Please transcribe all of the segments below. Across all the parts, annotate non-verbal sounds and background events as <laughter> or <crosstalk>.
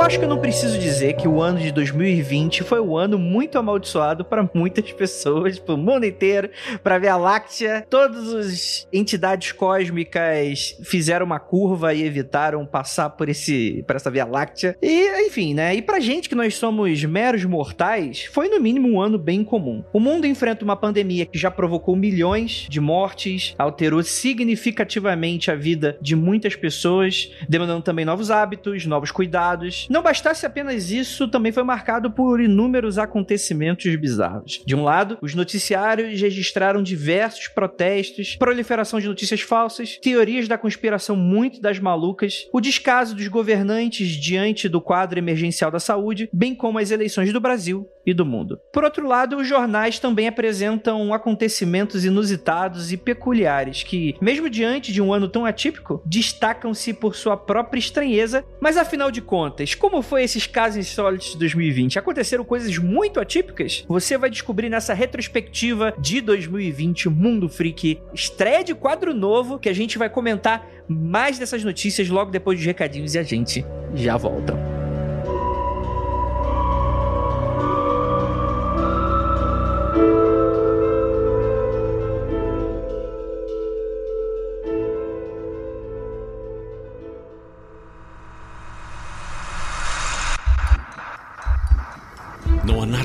Eu acho que eu não preciso dizer que o ano de 2020 foi um ano muito amaldiçoado para muitas <laughs> pessoas, para o mundo inteiro, para a Via Láctea. Todas as entidades cósmicas fizeram uma curva e evitaram passar por esse, por essa Via Láctea. E, enfim, né? E pra gente que nós somos meros mortais, foi no mínimo um ano bem comum. O mundo enfrenta uma pandemia que já provocou milhões de mortes, alterou significativamente a vida de muitas pessoas, demandando também novos hábitos, novos cuidados. Não bastasse apenas isso, também foi marcado por inúmeros acontecimentos bizarros. De um lado, os noticiários registraram diversos protestos, proliferação de notícias falsas, teorias da conspiração muito das malucas, o descaso dos governantes diante do quadro emergencial da saúde, bem como as eleições do Brasil e do mundo. Por outro lado, os jornais também apresentam acontecimentos inusitados e peculiares que, mesmo diante de um ano tão atípico, destacam-se por sua própria estranheza. Mas afinal de contas, como foi esses casos insólitos de 2020? Aconteceram coisas muito atípicas? Você vai descobrir nessa retrospectiva de 2020 Mundo Freak, estreia de quadro novo que a gente vai comentar mais dessas notícias logo depois dos recadinhos e a gente já volta.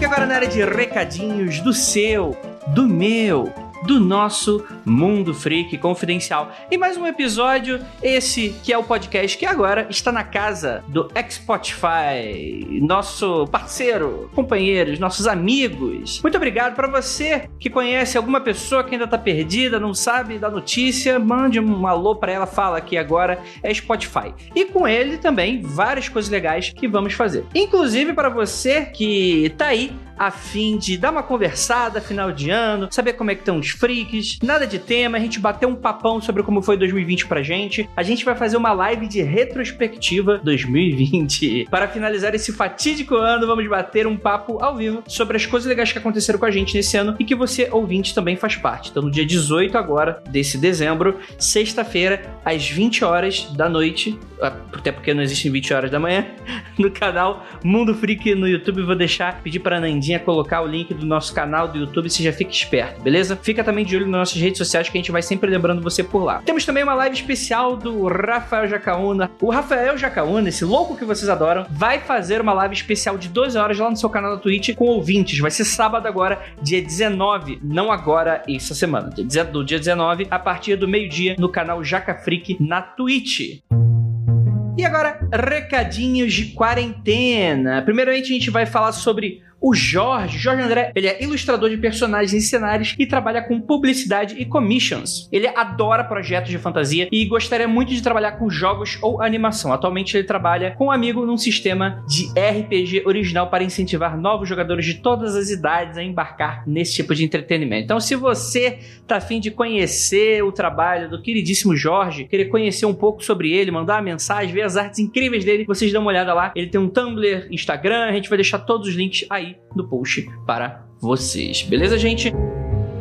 Aqui agora na área de recadinhos do seu, do meu, do nosso Mundo Freak Confidencial. E mais um episódio, esse que é o podcast que agora está na casa do Spotify, nosso parceiro, companheiros, nossos amigos. Muito obrigado para você que conhece alguma pessoa que ainda tá perdida, não sabe da notícia, mande um alô para ela, fala que agora é Spotify. E com ele também várias coisas legais que vamos fazer. Inclusive para você que tá aí a fim de dar uma conversada final de ano, saber como é que estão os freaks, nada de tema, a gente bater um papão sobre como foi 2020 pra gente. A gente vai fazer uma live de retrospectiva 2020. Para finalizar esse fatídico ano, vamos bater um papo ao vivo sobre as coisas legais que aconteceram com a gente nesse ano e que você, ouvinte, também faz parte. Então, no dia 18 agora desse dezembro, sexta-feira, às 20 horas da noite, até porque não existem 20 horas da manhã, <laughs> no canal Mundo Freak no YouTube. Vou deixar, pedir para Nandinha colocar o link do nosso canal do YouTube, você já fica esperto, beleza? Fica também de olho nas nossas redes sociais que a gente vai sempre lembrando você por lá. Temos também uma live especial do Rafael Jacaúna. O Rafael Jacaúna, esse louco que vocês adoram, vai fazer uma live especial de 12 horas lá no seu canal da Twitch com ouvintes. Vai ser sábado agora, dia 19, não agora, essa semana, do dia 19, a partir do meio-dia, no canal Jaca Freak na Twitch. E agora, recadinhos de quarentena. Primeiramente, a gente vai falar sobre o Jorge, Jorge André, ele é ilustrador de personagens e cenários e trabalha com publicidade e commissions. Ele adora projetos de fantasia e gostaria muito de trabalhar com jogos ou animação. Atualmente ele trabalha com um amigo num sistema de RPG original para incentivar novos jogadores de todas as idades a embarcar nesse tipo de entretenimento. Então, se você tá afim de conhecer o trabalho do queridíssimo Jorge, querer conhecer um pouco sobre ele, mandar uma mensagem, ver as artes incríveis dele, vocês dão uma olhada lá. Ele tem um Tumblr, Instagram, a gente vai deixar todos os links aí no post para vocês. Beleza, gente?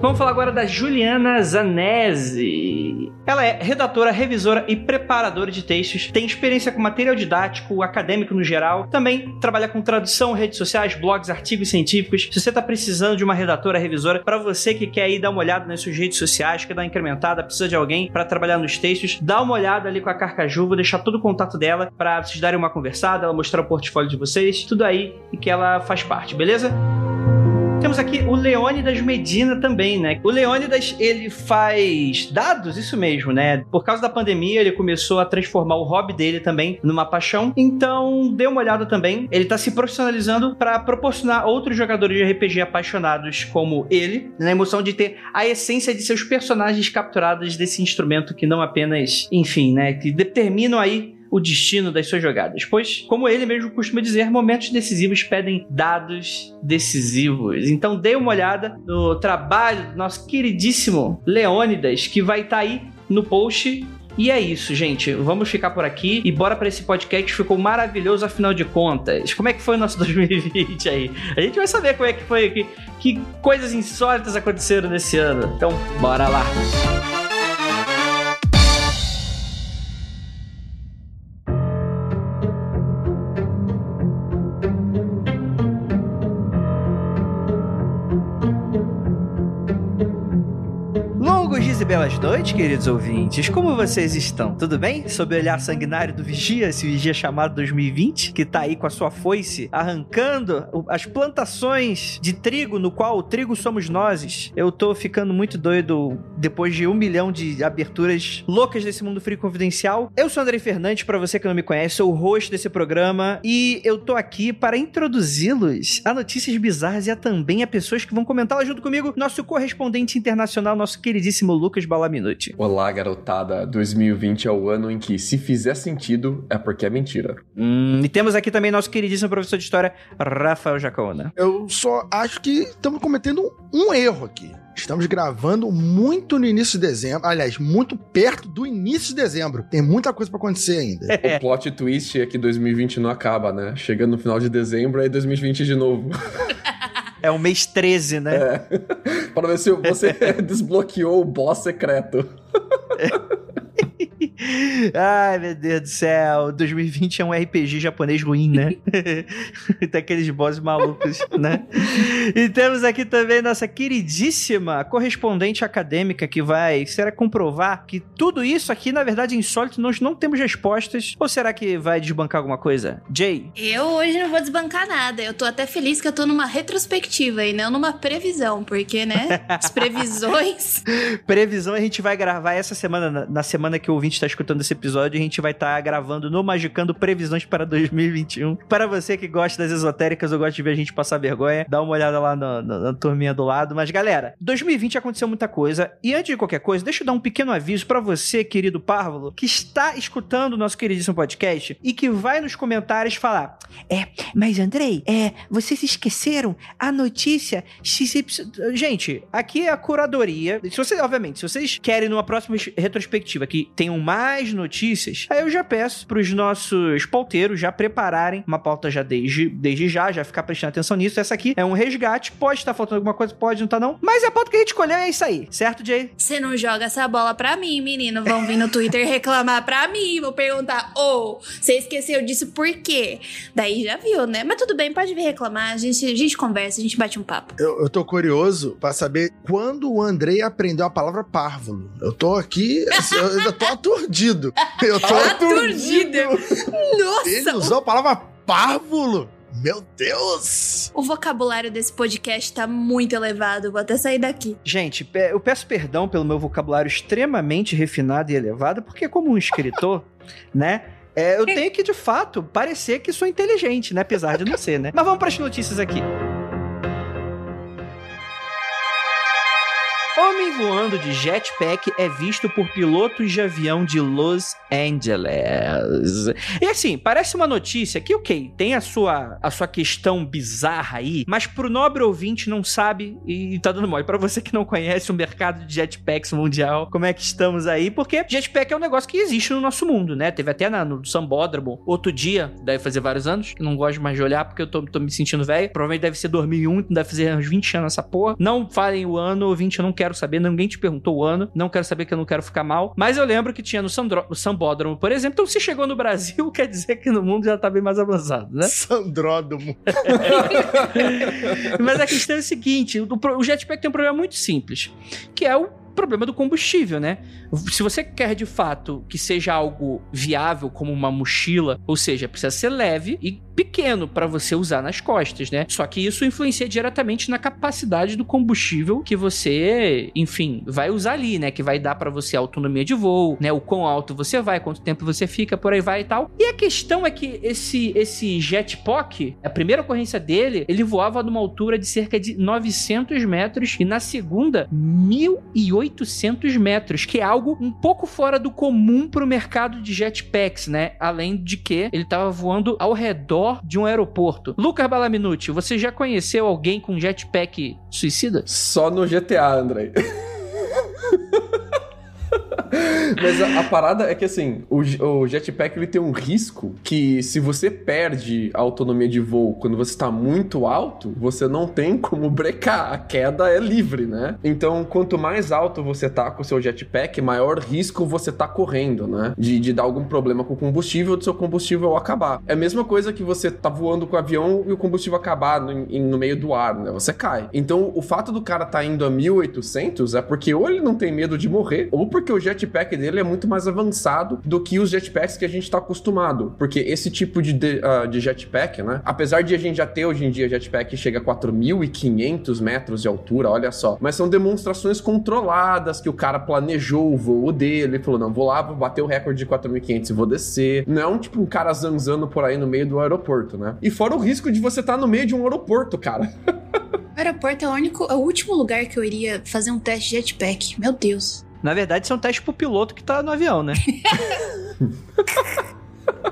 Vamos falar agora da Juliana Zanese. Ela é redatora, revisora e preparadora de textos, tem experiência com material didático, acadêmico no geral, também trabalha com tradução, redes sociais, blogs, artigos científicos. Se você está precisando de uma redatora, revisora, para você que quer ir dar uma olhada nas suas redes sociais, quer dar uma incrementada, precisa de alguém para trabalhar nos textos, dá uma olhada ali com a Carcaju, vou deixar todo o contato dela para vocês darem uma conversada, ela mostrar o portfólio de vocês, tudo aí e que ela faz parte, beleza? Temos aqui o Leônidas Medina também, né? O Leônidas, ele faz dados, isso mesmo, né? Por causa da pandemia, ele começou a transformar o hobby dele também numa paixão. Então, dê uma olhada também. Ele tá se profissionalizando para proporcionar outros jogadores de RPG apaixonados como ele, na emoção de ter a essência de seus personagens capturados desse instrumento que não apenas, enfim, né? Que determinam aí o destino das suas jogadas, pois, como ele mesmo costuma dizer, momentos decisivos pedem dados decisivos. Então dê uma olhada no trabalho do nosso queridíssimo Leônidas, que vai estar tá aí no post e é isso, gente. Vamos ficar por aqui e bora para esse podcast que ficou maravilhoso, afinal de contas. Como é que foi o nosso <laughs> 2020 aí? A gente vai saber como é que foi, que, que coisas insólitas aconteceram nesse ano. Então, bora lá. Música belas noites, queridos ouvintes. Como vocês estão? Tudo bem? Sob o olhar sanguinário do Vigia, esse Vigia chamado 2020, que tá aí com a sua foice arrancando as plantações de trigo, no qual o trigo somos nós. Eu tô ficando muito doido depois de um milhão de aberturas loucas desse mundo frio confidencial. Eu sou Andrei Fernandes, para você que não me conhece, sou o host desse programa e eu tô aqui para introduzi-los a notícias bizarras e a também a pessoas que vão comentá-las junto comigo, nosso correspondente internacional, nosso queridíssimo Lucas Lucas Balaminuti. Olá, garotada. 2020 é o ano em que, se fizer sentido, é porque é mentira. Hum, e temos aqui também nosso queridíssimo professor de história, Rafael Jacaona. Eu só acho que estamos cometendo um erro aqui. Estamos gravando muito no início de dezembro. Aliás, muito perto do início de dezembro. Tem muita coisa para acontecer ainda. É. <laughs> O plot twist é que 2020 não acaba, né? Chegando no final de dezembro, aí 2020 de novo. <laughs> É o mês 13, né? É. <laughs> Para ver se você <laughs> desbloqueou o boss secreto. <laughs> <laughs> Ai, meu Deus do céu. 2020 é um RPG japonês ruim, né? <laughs> Tem aqueles bosses malucos, né? E temos aqui também nossa queridíssima correspondente acadêmica que vai, será comprovar que tudo isso aqui, na verdade, é insólito, nós não temos respostas. Ou será que vai desbancar alguma coisa? Jay? Eu hoje não vou desbancar nada. Eu tô até feliz que eu tô numa retrospectiva e não numa previsão, porque, né? As previsões. <laughs> Previsão a gente vai gravar essa semana, na semana que o ouvinte está escutando esse episódio, a gente vai estar tá gravando no Magicando previsões para 2021. Para você que gosta das esotéricas ou gosta de ver a gente passar vergonha, dá uma olhada lá no, no, na turminha do lado. Mas galera, 2020 aconteceu muita coisa. E antes de qualquer coisa, deixa eu dar um pequeno aviso para você, querido Párvulo, que está escutando o nosso queridíssimo podcast e que vai nos comentários falar: É, mas Andrei, é, vocês esqueceram a notícia XY. Gente, aqui é a curadoria. Se você, obviamente, se vocês querem numa próxima retrospectiva que tenham mais notícias, aí eu já peço para os nossos pauteiros já prepararem uma pauta já desde, desde já, já ficar prestando atenção nisso. Essa aqui é um resgate, pode estar faltando alguma coisa, pode não estar tá não, mas a pauta que a gente escolheu é isso aí, certo, Jay? Você não joga essa bola pra mim, menino. Vão vir no Twitter <laughs> reclamar pra mim, vão perguntar, ô, oh, você esqueceu disso por quê? Daí já viu, né? Mas tudo bem, pode vir reclamar, a gente, a gente conversa, a gente bate um papo. Eu, eu tô curioso pra saber quando o Andrei aprendeu a palavra párvulo. Eu tô aqui, eu ainda tô aturdido. Eu tô aturdido. Nossa! Ele usou a palavra párvulo. Meu Deus! O vocabulário desse podcast tá muito elevado, vou até sair daqui. Gente, eu peço perdão pelo meu vocabulário extremamente refinado e elevado, porque como um escritor, <laughs> né? É, eu tenho que, de fato, parecer que sou inteligente, né? Apesar de não ser, né? Mas vamos para as notícias aqui. Voando de jetpack é visto por pilotos de avião de Los Angeles. E assim, parece uma notícia que, ok, tem a sua, a sua questão bizarra aí, mas pro nobre ouvinte não sabe e tá dando mole. Pra você que não conhece o mercado de jetpacks mundial, como é que estamos aí? Porque jetpack é um negócio que existe no nosso mundo, né? Teve até na, no Sambódromo outro dia, deve fazer vários anos, não gosto mais de olhar porque eu tô, tô me sentindo velho. Provavelmente deve ser 2001, deve fazer uns 20 anos essa porra. Não falem o ano, ouvinte, eu não quero saber, ninguém te perguntou o ano, não quero saber que eu não quero ficar mal. Mas eu lembro que tinha no, Sandro, no Sambódromo, por exemplo. Então, se chegou no Brasil, <laughs> quer dizer que no mundo já tá bem mais avançado, né? Sandródromo. <laughs> mas a questão é o seguinte: o, o jetpack tem um problema muito simples, que é o problema do combustível, né? Se você quer de fato que seja algo viável, como uma mochila, ou seja, precisa ser leve e pequeno para você usar nas costas, né? Só que isso influencia diretamente na capacidade do combustível que você, enfim, vai usar ali, né? Que vai dar para você autonomia de voo, né? O quão alto você vai, quanto tempo você fica, por aí vai e tal. E a questão é que esse esse Jetpack, a primeira ocorrência dele, ele voava numa altura de cerca de 900 metros e na segunda 1.800 metros, que é algo um pouco fora do comum pro mercado de jetpacks, né? Além de que ele tava voando ao redor de um aeroporto. Lucas Balaminuti, você já conheceu alguém com jetpack suicida? Só no GTA, André. <laughs> <laughs> Mas a, a, parada é que assim, o, o, jetpack ele tem um risco que se você perde a autonomia de voo quando você está muito alto, você não tem como brecar. A queda é livre, né? Então, quanto mais alto você tá com o seu jetpack, maior risco você tá correndo, né? De, de dar algum problema com o combustível, do seu combustível acabar. É a mesma coisa que você tá voando com o avião e o combustível acabar no, no meio do ar, né? Você cai. Então, o fato do cara tá indo a 1800 é porque ou ele não tem medo de morrer, ou porque o jetpack dele é muito mais avançado do que os jetpacks que a gente está acostumado. Porque esse tipo de, de, uh, de, jetpack, né? Apesar de a gente já ter hoje em dia jetpack que chega a 4.500 metros de altura, olha só. Mas são demonstrações controladas que o cara planejou o voo dele. Ele falou: não, vou lá, vou bater o recorde de 4.500 e vou descer. Não é um tipo um cara zanzando por aí no meio do aeroporto, né? E fora o risco de você estar tá no meio de um aeroporto, cara. <laughs> O aeroporto é o único, é o último lugar que eu iria fazer um teste de jetpack. Meu Deus. Na verdade, isso é um teste pro piloto que tá no avião, né? <laughs>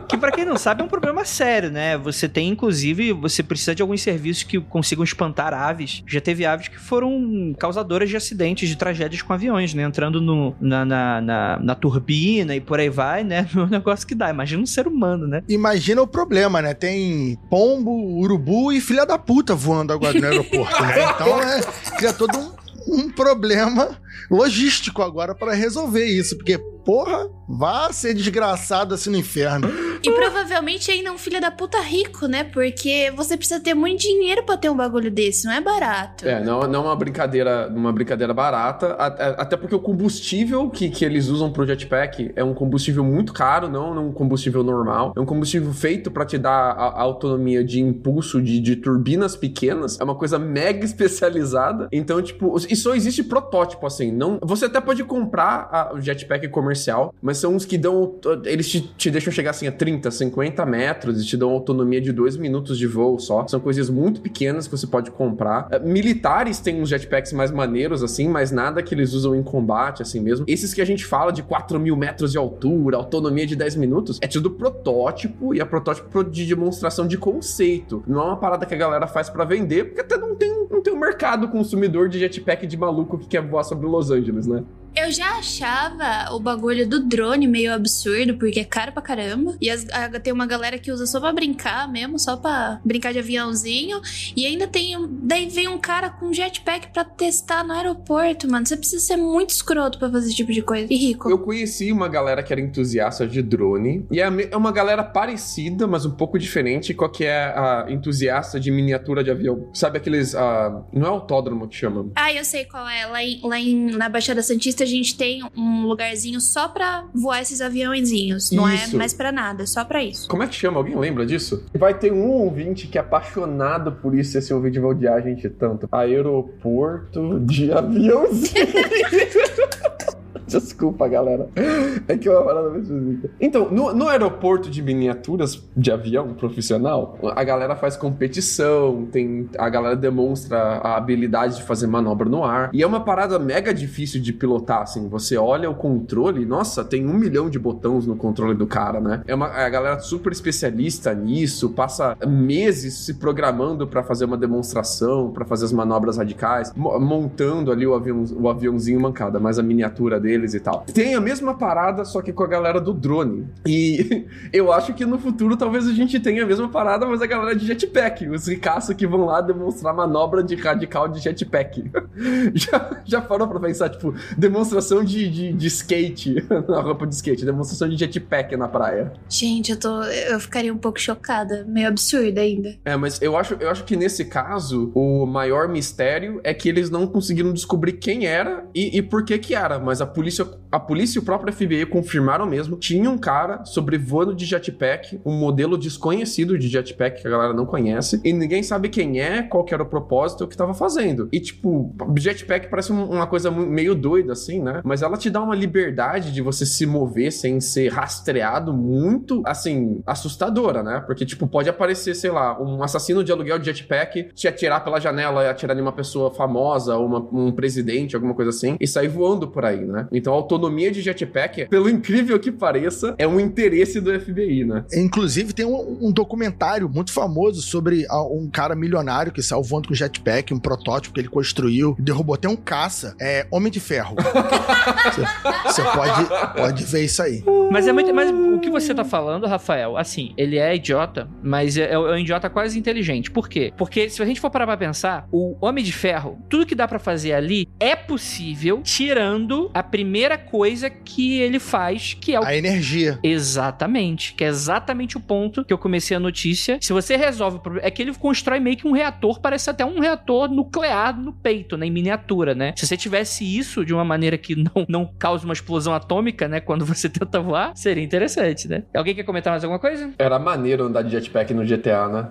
que para quem não sabe é um problema sério, né? Você tem, inclusive, você precisa de alguns serviços que consigam espantar aves. Já teve aves que foram causadoras de acidentes, de tragédias com aviões, né? Entrando no, na, na, na, na turbina e por aí vai, né? No <laughs> negócio que dá. Imagina um ser humano, né? Imagina o problema, né? Tem pombo, urubu e filha da puta voando agora no aeroporto, né? <laughs> Então, é, cria todo um um problema logístico agora para resolver isso, porque porra, vá ser desgraçado assim no inferno. E provavelmente ainda um filho da puta rico, né? Porque você precisa ter muito dinheiro para ter um bagulho desse, não é barato. É, não, não é uma brincadeira, uma brincadeira barata, até porque o combustível que, que eles usam pro jetpack é um combustível muito caro, não, não um combustível normal. É um combustível feito para te dar a, a, autonomia de impulso de, de turbinas pequenas. É uma coisa mega <laughs> especializada. Então, tipo, e só existe protótipo assim. Não, você até pode comprar o jetpack comercial mas são uns que dão. Eles te, te deixam chegar assim a 30, 50 metros e te dão autonomia de 2 minutos de voo só. São coisas muito pequenas que você pode comprar. É, militares têm uns jetpacks mais maneiros, assim, mas nada que eles usam em combate, assim mesmo. Esses que a gente fala de 4 mil metros de altura, autonomia de 10 minutos, é tudo protótipo e é protótipo de demonstração de conceito. Não é uma parada que a galera faz para vender, porque até não tem, não tem um mercado consumidor de jetpack de maluco que quer voar sobre Los Angeles, né? Eu já achava o bagulho do drone meio absurdo, porque é caro pra caramba. E as, a, tem uma galera que usa só pra brincar mesmo, só pra brincar de aviãozinho. E ainda tem. Daí vem um cara com jetpack pra testar no aeroporto, mano. Você precisa ser muito escroto pra fazer esse tipo de coisa. E rico. Eu conheci uma galera que era entusiasta de drone. E é, é uma galera parecida, mas um pouco diferente com a que é a entusiasta de miniatura de avião. Sabe aqueles. Uh, não é autódromo que chama? Ah, eu sei qual é. Lá, em, lá em, na Baixada Santista gente tem um lugarzinho só pra voar esses aviãozinhos. Não é mais pra nada, é só pra isso. Como é que chama? Alguém lembra disso? Vai ter um ouvinte que é apaixonado por isso, esse ouvinte vai odiar a gente tanto. Aeroporto de aviãozinho. <laughs> <laughs> Desculpa, galera. É que uma parada muito esquisita. Então, no, no, aeroporto de miniaturas de avião profissional, a galera faz competição, tem a galera demonstra a habilidade de fazer manobra no ar. E é uma parada mega difícil de pilotar, assim. Você olha o controle, nossa, tem um milhão de botões no controle do cara, né? É uma a galera super especialista nisso, passa meses se programando para fazer uma demonstração, para fazer as manobras radicais, montando ali o, avião, o aviãozinho mancada, mas a miniatura dele eles e tal. Tem a mesma parada, só que com a galera do drone. E <laughs> eu acho que no futuro talvez a gente tenha a mesma parada, mas a galera de jetpack. Os ricaços que vão lá demonstrar manobra de radical de jetpack. <laughs> já, já parou pra pensar, tipo, demonstração de, de, de skate <laughs> na roupa de skate, demonstração de jetpack na praia. Gente, eu tô. Eu ficaria um pouco chocada. Meio absurdo ainda. É, mas eu acho, eu acho que nesse caso, o maior mistério é que eles não conseguiram descobrir quem era e, e por que que era. Mas a polícia, a polícia e o próprio FBI confirmaram mesmo. Tinha um cara sobrevoando de jetpack, um modelo desconhecido de jetpack que a galera não conhece. E ninguém sabe quem é, qual que era o propósito, o que tava fazendo. E tipo, jetpack parece uma coisa meio doida, assim, né? Mas ela te dá uma liberdade de você se mover sem ser rastreado muito, assim, assustadora, né? Porque, tipo, pode aparecer, sei lá, um assassino de aluguel de jetpack, te atirar pela janela e atirar em uma pessoa famosa, ou uma, um presidente, alguma coisa assim, e sair voando por aí, né? Então a autonomia de jetpack, pelo incrível que pareça, é um interesse do FBI, né? Inclusive, tem um, um documentário muito famoso sobre um cara milionário que saiu voando com jetpack, um protótipo que ele construiu, derrubou até um caça, é Homem de Ferro. <laughs> Você pode, pode ver isso aí. Mas é muito. Mas o que você tá falando, Rafael, assim, ele é idiota, mas é, é um idiota quase inteligente. Por quê? Porque se a gente for parar pra pensar, o Homem de Ferro, tudo que dá para fazer ali é possível, tirando a primeira coisa que ele faz, que é o. A energia. Exatamente. Que é exatamente o ponto que eu comecei a notícia. Se você resolve o problema. É que ele constrói meio que um reator, parece até um reator nuclear no peito, né? Em miniatura, né? Se você tivesse isso de uma maneira que não, não cause uma explosão atômica, né? Quando você <laughs> tenta voar, seria interessante, né? Alguém quer comentar mais alguma coisa? Era maneiro andar de jetpack no GTA, né?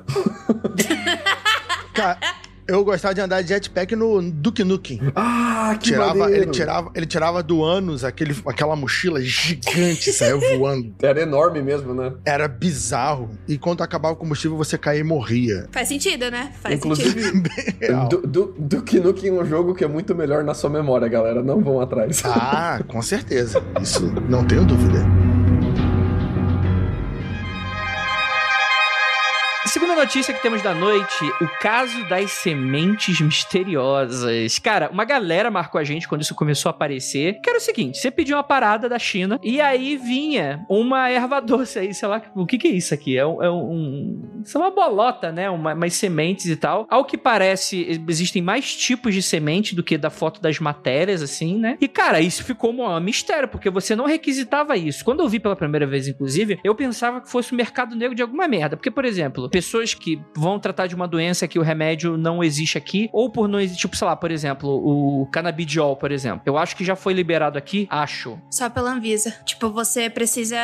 Cara, <laughs> eu gostava de andar de jetpack no Duke Nukem. Ah, que tirava, maneiro. ele tirava Ele tirava do ânus aquele, aquela mochila gigante, saiu voando. <laughs> Era enorme mesmo, né? Era bizarro. E quando acabava o combustível, você caía e morria. Faz sentido, né? Faz Inclusive, sentido. <laughs> do, do, Duke Nukem é um jogo que é muito melhor na sua memória, galera. Não vão atrás. Ah, com certeza. Isso não tenho dúvida. Segunda notícia que temos da noite, o caso das sementes misteriosas. Cara, uma galera marcou a gente quando isso começou a aparecer, que era o seguinte, você pediu uma parada da China e aí vinha uma erva doce aí, sei lá, o que que é isso aqui? É um... É um isso é uma bolota, né? Uma, umas sementes e tal. Ao que parece, existem mais tipos de semente do que da foto das matérias, assim, né? E, cara, isso ficou um mistério, porque você não requisitava isso. Quando eu vi pela primeira vez, inclusive, eu pensava que fosse o mercado negro de alguma merda. Porque, por exemplo, pessoas que vão tratar de uma doença que o remédio não existe aqui, ou por não existir, tipo, sei lá, por exemplo, o canabidiol, por exemplo. Eu acho que já foi liberado aqui, acho. Só pela Anvisa. Tipo, você precisa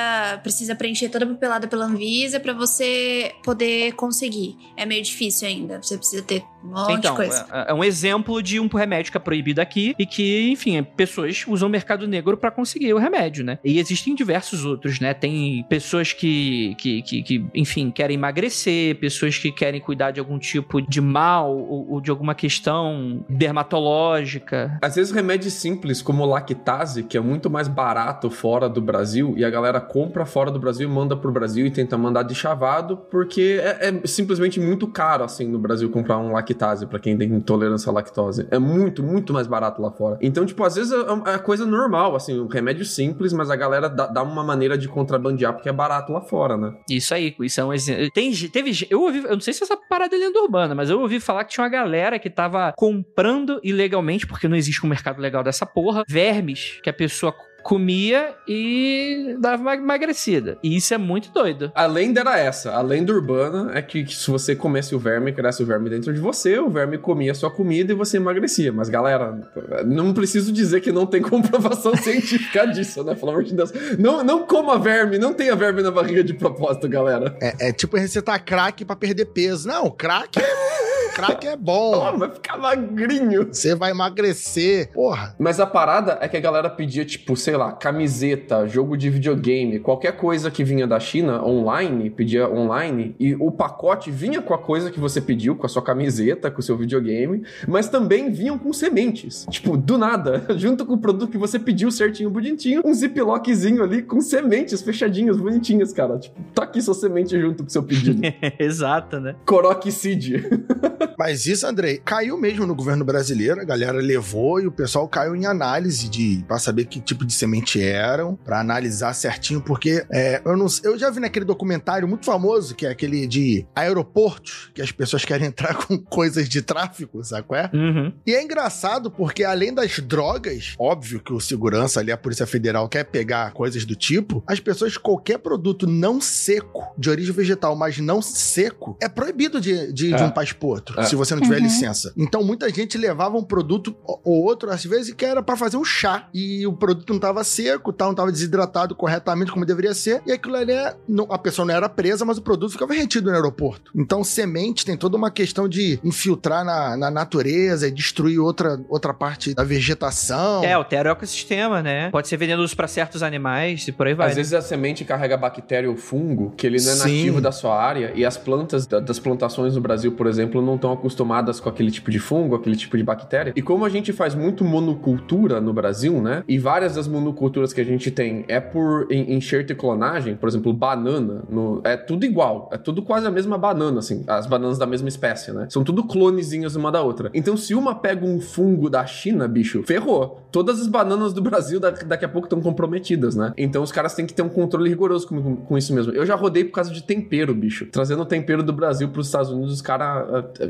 precisa preencher toda a papelada pela Anvisa pra você poder conseguir. É meio difícil ainda. Você precisa ter um monte então, de coisa. É, é um exemplo de um remédio que é proibido aqui e que, enfim, pessoas usam o mercado negro pra conseguir o remédio, né? E existem diversos outros, né? Tem pessoas que, que, que, que enfim, querem emagrecer, pessoas que querem cuidar de algum tipo de mal ou, ou de alguma questão dermatológica. Às vezes remédios simples como lactase, que é muito mais barato fora do Brasil, e a galera compra fora do Brasil, manda pro Brasil e tenta mandar de chavado, porque é, é simplesmente muito caro, assim, no Brasil comprar um lactase para quem tem intolerância à lactose. É muito, muito mais barato lá fora. Então, tipo, às vezes é, é coisa normal, assim, um remédio simples, mas a galera dá, dá uma maneira de contrabandear porque é barato lá fora, né? Isso aí, isso é um exemplo. Tem, teve, eu ouvi, eu não sei se essa parada é lenda urbana, mas eu ouvi falar que tinha uma galera que tava comprando ilegalmente, porque não existe um mercado legal dessa porra, vermes que a pessoa comia e dava uma emagrecida. E isso é muito doido. A lenda era essa. A lenda urbana é que, que se você comesse o verme, cresce o verme dentro de você, o verme comia a sua comida e você emagrecia. Mas, galera, não preciso dizer que não tem <laughs> comprovação científica disso, né? Pelo amor de Deus. Não, não coma verme, não tenha verme na barriga de propósito, galera. É, é tipo recetar crack pra perder peso. Não, crack é... Crack é bom. Oh, vai ficar magrinho. Você vai emagrecer. Porra. Mas a parada é que a galera pedia, tipo, sei lá, camiseta, jogo de videogame, qualquer coisa que vinha da China online, pedia online, e o pacote vinha com a coisa que você pediu, com a sua camiseta, com o seu videogame, mas também vinham com sementes. Tipo, do nada, <laughs> junto com o produto que você pediu certinho, bonitinho, um ziplockzinho ali com sementes fechadinhas, bonitinhas, cara. Tipo, tá aqui sua semente junto com o seu pedido. <laughs> Exato, né? Coroque Seed. <laughs> Mas isso, Andrei, caiu mesmo no governo brasileiro, a galera levou e o pessoal caiu em análise de para saber que tipo de semente eram, para analisar certinho, porque é, eu, não, eu já vi naquele documentário muito famoso, que é aquele de aeroportos, que as pessoas querem <laughs> entrar com coisas de tráfico, sabe qual é? Uhum. E é engraçado porque além das drogas, óbvio que o segurança ali, a Polícia Federal quer pegar coisas do tipo, as pessoas, qualquer produto não seco, de origem vegetal, mas não seco, é proibido de, de, É. de um país pro outro, É. se você não tiver Uhum. licença. Então muita gente levava um produto ou outro, às vezes, que era pra fazer um chá. E o produto não tava seco, tal, não tava desidratado corretamente como deveria ser. E aquilo ali, é- não- a pessoa não era presa, mas o produto ficava retido no aeroporto. Então semente tem toda uma questão de infiltrar na, na natureza e destruir outra, outra parte da vegetação. É, altera o ecossistema, né? Pode ser venenoso pra certos animais e por aí vai. Às vezes a semente carrega bactéria ou fungo que ele não é Sim. nativo da sua área e as plantas da- das plantações no Brasil, por exemplo, não estão acostumadas com aquele tipo de fungo, aquele tipo de bactéria. E como a gente faz muito monocultura no Brasil, né? E várias das monoculturas que a gente tem é por en- enxerto e clonagem, por exemplo, banana, no- é tudo igual, é tudo quase a mesma banana, assim, as bananas da mesma espécie, né? São tudo clonezinhas uma da outra. Então, se uma pega um fungo da China, bicho, ferrou. Todas as bananas do Brasil da- daqui a pouco estão comprometidas, né? Então, os caras têm que ter um controle rigoroso com, com isso mesmo. Eu já rodei por causa de tempero, bicho. Trazendo tempero do Brasil para os Estados Unidos, os caras ah,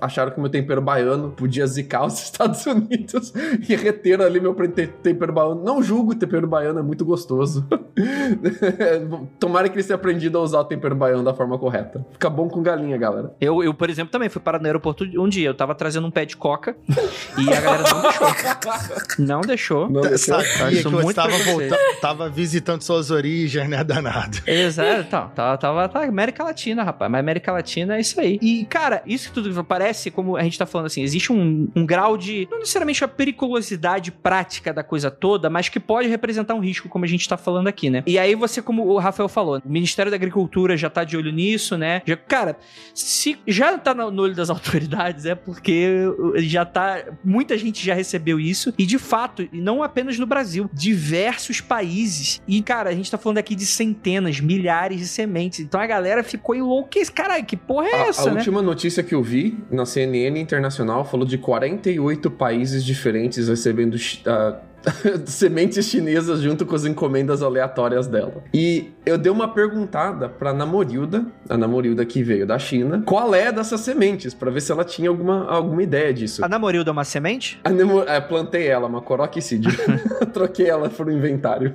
acharam que meu tempero baiano podia zicar os <laughs> Estados Unidos e reteram ali meu tempero baiano. Não julgo o tempero baiano, é muito gostoso. <laughs> Tomara que eles tenham aprendido a usar o tempero baiano da forma correta. Fica bom com galinha, galera. Eu, eu, por exemplo, também fui parar no aeroporto um dia. Eu tava trazendo um pé de coca e a galera não deixou. <laughs> Não deixou. Não deixou? Sabia Acho que muito tava, voltando, tava visitando suas origens, né, danado? Exato, então, tava, tava, tá, América Latina, rapaz, mas América Latina é isso aí. E, cara, isso que tudo parece, como a gente tá falando assim, existe um, um grau de, não necessariamente a periculosidade prática da coisa toda, mas que pode representar um risco, como a gente tá falando aqui, né? E aí você, como o Rafael falou, o Ministério da Agricultura já tá de olho nisso, né? Já, cara, se já tá no olho das <laughs> autoridades, é porque já tá, muita gente já recebeu isso, e de fato, e não apenas no Brasil, diversos países, e cara, a gente tá falando aqui de centenas, milhares de sementes, então a galera ficou enlouquecida, caralho, que porra é A, essa, a né? última notícia que eu vi na CNN Internacional falou de 48 países diferentes recebendo ah, <laughs> sementes chinesas junto com as encomendas aleatórias dela. E eu dei uma perguntada pra Namorilda, a Namorilda que veio da China, qual é dessas sementes, Pra ver se ela tinha alguma, alguma ideia disso. A Namorilda é uma semente? A Nemo, é, plantei ela, uma coroquicídio. <laughs> <laughs> Troquei ela pro inventário.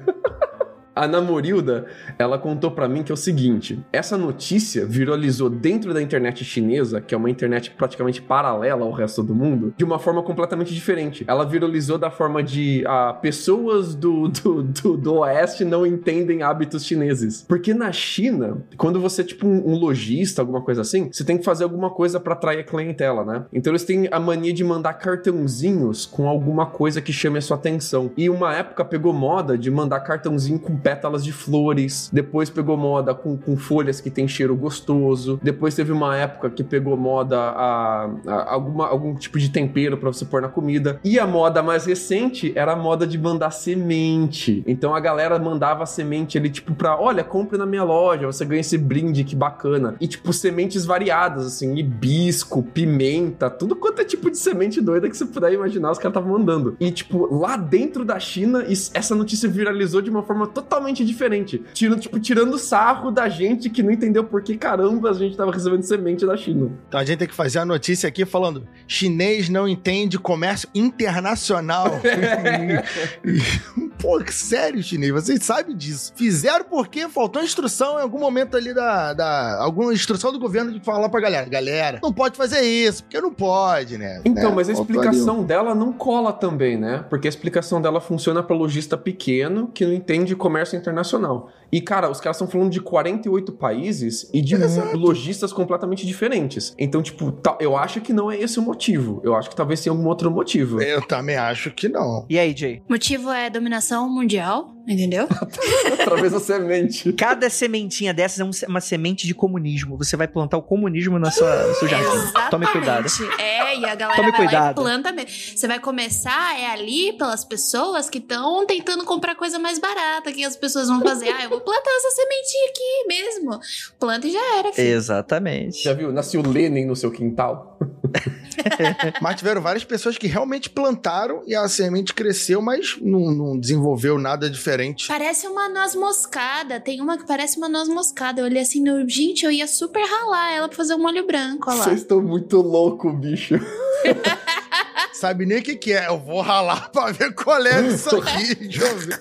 A Namorilda, ela contou pra mim que é o seguinte: essa notícia viralizou dentro da internet chinesa, que é uma internet praticamente paralela ao resto do mundo, de uma forma completamente diferente. Ela viralizou da forma de ah, pessoas do, do, do, do oeste não entendem hábitos chineses. Porque na China, quando você é tipo um, um lojista, alguma coisa assim, você tem que fazer alguma coisa pra atrair a clientela, né? Então eles têm a mania de mandar cartãozinhos com alguma coisa que chame a sua atenção. E uma época pegou moda de mandar cartãozinho com pétalas de flores. Depois pegou moda com, com folhas que tem cheiro gostoso. Depois teve uma época que pegou moda a, a- alguma, algum tipo de tempero pra você pôr na comida. E a moda mais recente era a moda de mandar semente. Então a galera mandava semente ali, tipo, pra olha, compre na minha loja, você ganha esse brinde, que bacana. E, tipo, sementes variadas, assim, hibisco, pimenta, tudo quanto é tipo de semente doida que você puder imaginar, os caras estavam mandando. E, tipo, lá dentro da China, essa notícia viralizou de uma forma totalmente diferente. Tirando, tipo, tirando sarro da gente que não entendeu por que caramba a gente tava recebendo semente da China. Então a gente tem que fazer a notícia aqui falando: chinês não entende comércio internacional. <laughs> Pô, que sério, chinês, vocês sabem disso. Fizeram porque faltou instrução em algum momento ali da, da. alguma instrução do governo de falar pra galera: galera, não pode fazer isso, porque não pode, né? Então, Né? mas a explicação dela não cola também, né? Porque a explicação dela funciona para lojista pequeno que não entende comércio internacional. E, cara, os caras estão falando de 48 países e de Exato. lojistas completamente diferentes. Então, tipo, tá- eu acho que não é esse o motivo. Eu acho que talvez tenha algum outro motivo. Eu também acho que não. E aí, Jay? Motivo é dominação mundial, entendeu? <laughs> Através da semente. Cada sementinha dessas é um- uma semente de comunismo. Você vai plantar o comunismo na sua, no seu jardim. Tome cuidado. É, e a galera Tome vai lá cuidado. e planta mesmo. Você vai começar, é ali pelas pessoas que estão tentando comprar coisa mais barata, que as pessoas vão fazer. Ah, eu vou plantar essa sementinha aqui mesmo. Planta e já era, filho. Exatamente. Já viu? Nasceu Lenin no seu quintal. <laughs> mas tiveram várias pessoas que realmente plantaram e a semente cresceu, mas não, não, desenvolveu nada diferente. Parece uma noz moscada. Tem uma que parece uma noz moscada. Eu olhei assim, no... gente, eu ia super ralar ela pra fazer um molho branco. Vocês estão muito loucos, bicho. <laughs> Sabe nem o que, que é. Eu vou ralar pra ver qual é isso <laughs> aqui.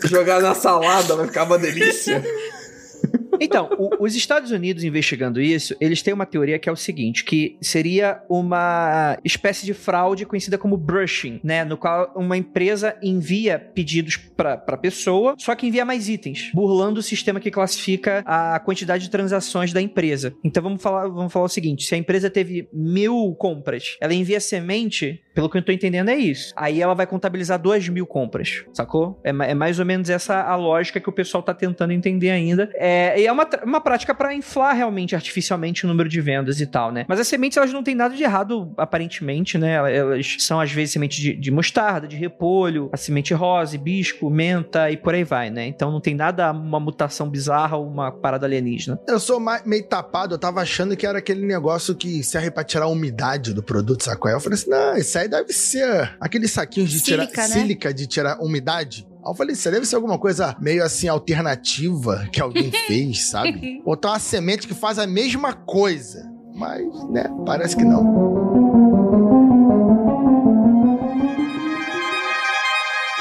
Jogar na salada vai ficar uma delícia. Então, o, os Estados Unidos investigando isso, eles têm uma teoria que é o seguinte, que seria uma espécie de fraude conhecida como brushing, né, no qual uma empresa envia pedidos para pessoa, só que envia mais itens, burlando o sistema que classifica a quantidade de transações da empresa. Então vamos falar, vamos falar o seguinte: se a empresa teve mil compras, ela envia semente pelo que eu tô entendendo, é isso. Aí ela vai contabilizar duas mil compras, sacou? É, é, mais ou menos essa a lógica que o pessoal tá tentando entender ainda. É, e é uma, uma prática para inflar realmente artificialmente o número de vendas e tal, né? Mas as sementes, elas não têm nada de errado, aparentemente, né? Elas são, às vezes, sementes de, de mostarda, de repolho, a semente rosa, hibisco, menta e por aí vai, né? Então não tem nada, uma mutação bizarra ou uma parada alienígena. Eu sou meio tapado, eu tava achando que era aquele negócio que serve pra tirar a umidade do produto, sacou? Eu falei assim, não, isso aí deve ser aqueles saquinhos de sílica, tirar né? sílica de tirar umidade. Aí eu falei, isso deve ser alguma coisa meio assim alternativa que alguém <laughs> fez, sabe? Botar uma semente que faz a mesma coisa. Mas, né, parece que não.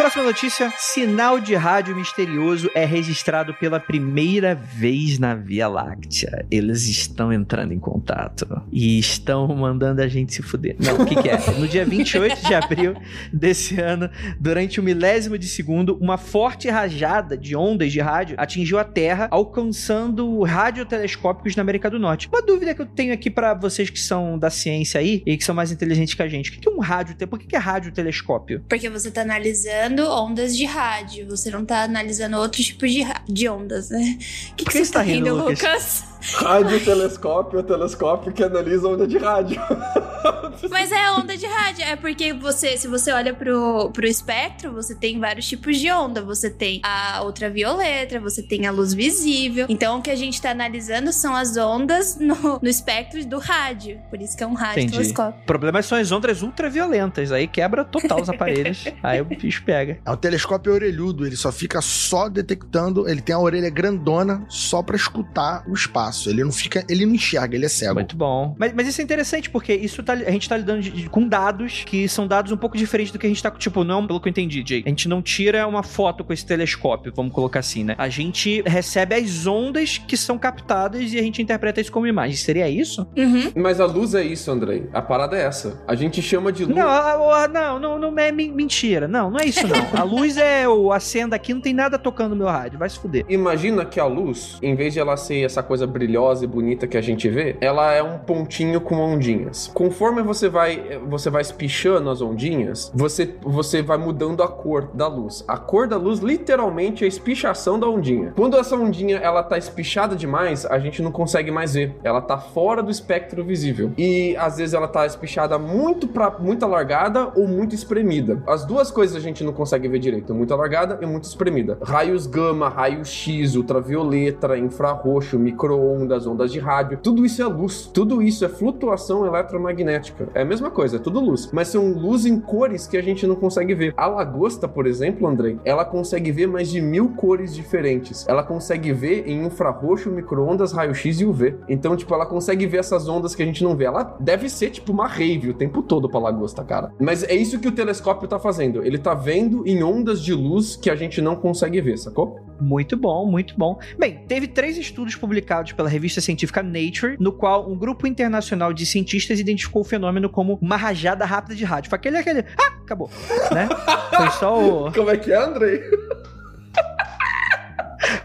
Próxima notícia: sinal de rádio misterioso é registrado pela primeira vez na Via Láctea. Eles estão entrando em contato e estão mandando a gente se fuder. Não, o que, que é? No dia 28 de abril desse ano, durante o um milésimo de segundo, uma forte rajada de ondas de rádio atingiu a Terra, alcançando radiotelescópicos na América do Norte. Uma dúvida que eu tenho aqui para vocês que são da ciência aí e que são mais inteligentes que a gente: o que é um rádio? Por que é radiotelescópio? Porque você tá analisando ondas de rádio, você não tá analisando outros tipos de, de ondas, né? O que, que, que, você tá rindo, Lucas? Lucas? Rádio telescópio, é telescópio que analisa onda de rádio. <laughs> Mas é onda de rádio, é porque você, se você olha pro, pro espectro, você tem vários tipos de onda. Você tem a ultravioleta, você tem a luz visível. Então o que a gente tá analisando são as ondas no, no espectro do rádio. Por isso que é um rádio telescópio. O problema são as ondas ultraviolentas. Aí quebra total os aparelhos. <laughs> aí o bicho pega. É um telescópio orelhudo, ele só fica só detectando, ele tem a orelha grandona só para escutar o espaço espaço. Ele não fica, ele não enxerga, ele é cego. Muito bom. Mas, mas isso é interessante, porque isso tá, a gente tá lidando de, de, com dados que são dados um pouco diferentes do que a gente tá, tipo, não, pelo que eu entendi, Jay. A gente não tira uma foto com esse telescópio, vamos colocar assim, né? A gente recebe as ondas que são captadas e a gente interpreta isso como imagem. Seria isso? Uhum. Mas a luz é isso, Andrei. A parada é essa. A gente chama de luz. Não, a, a, não, não, não é mentira. Não, não é isso, não. a luz é o acenda aqui, não tem nada tocando no meu rádio. Vai se fuder. Imagina que a luz, em vez de ela ser essa coisa brilhosa e bonita que a gente vê, ela é um pontinho com ondinhas. Conforme você vai você vai espichando as ondinhas, você você vai mudando a cor da luz. A cor da luz literalmente é a espichação da ondinha. Quando essa ondinha ela tá espichada demais, a gente não consegue mais ver. Ela tá fora do espectro visível. E às vezes ela tá espichada muito para muito alargada ou muito espremida. As duas coisas a gente não consegue ver direito, muito alargada e muito espremida. Raios gama, raios X, ultravioleta, infrarroxo, microondas, ondas de rádio, tudo isso é luz, tudo isso é flutuação eletromagnética. É a mesma coisa, é tudo luz, mas são luz em cores que a gente não consegue ver. A lagosta, por exemplo, Andrei, ela consegue ver mais de mil cores diferentes. Ela consegue ver em infrarroxo, microondas, raio-x e UV. Então, tipo, ela consegue ver essas ondas que a gente não vê. Ela deve ser, tipo, uma rave o tempo todo pra lagosta, cara. Mas é isso que o telescópio tá fazendo. Ele tá vendo em ondas de luz que a gente não consegue ver, sacou? Muito bom, muito bom. Bem, teve três estudos publicados pela revista científica Nature, no qual um grupo internacional de cientistas identificou o fenômeno como uma rajada rápida de rádio. Foi aquele, aquele, ah, acabou, né? Foi só o... <laughs> Como é que é, Andrei?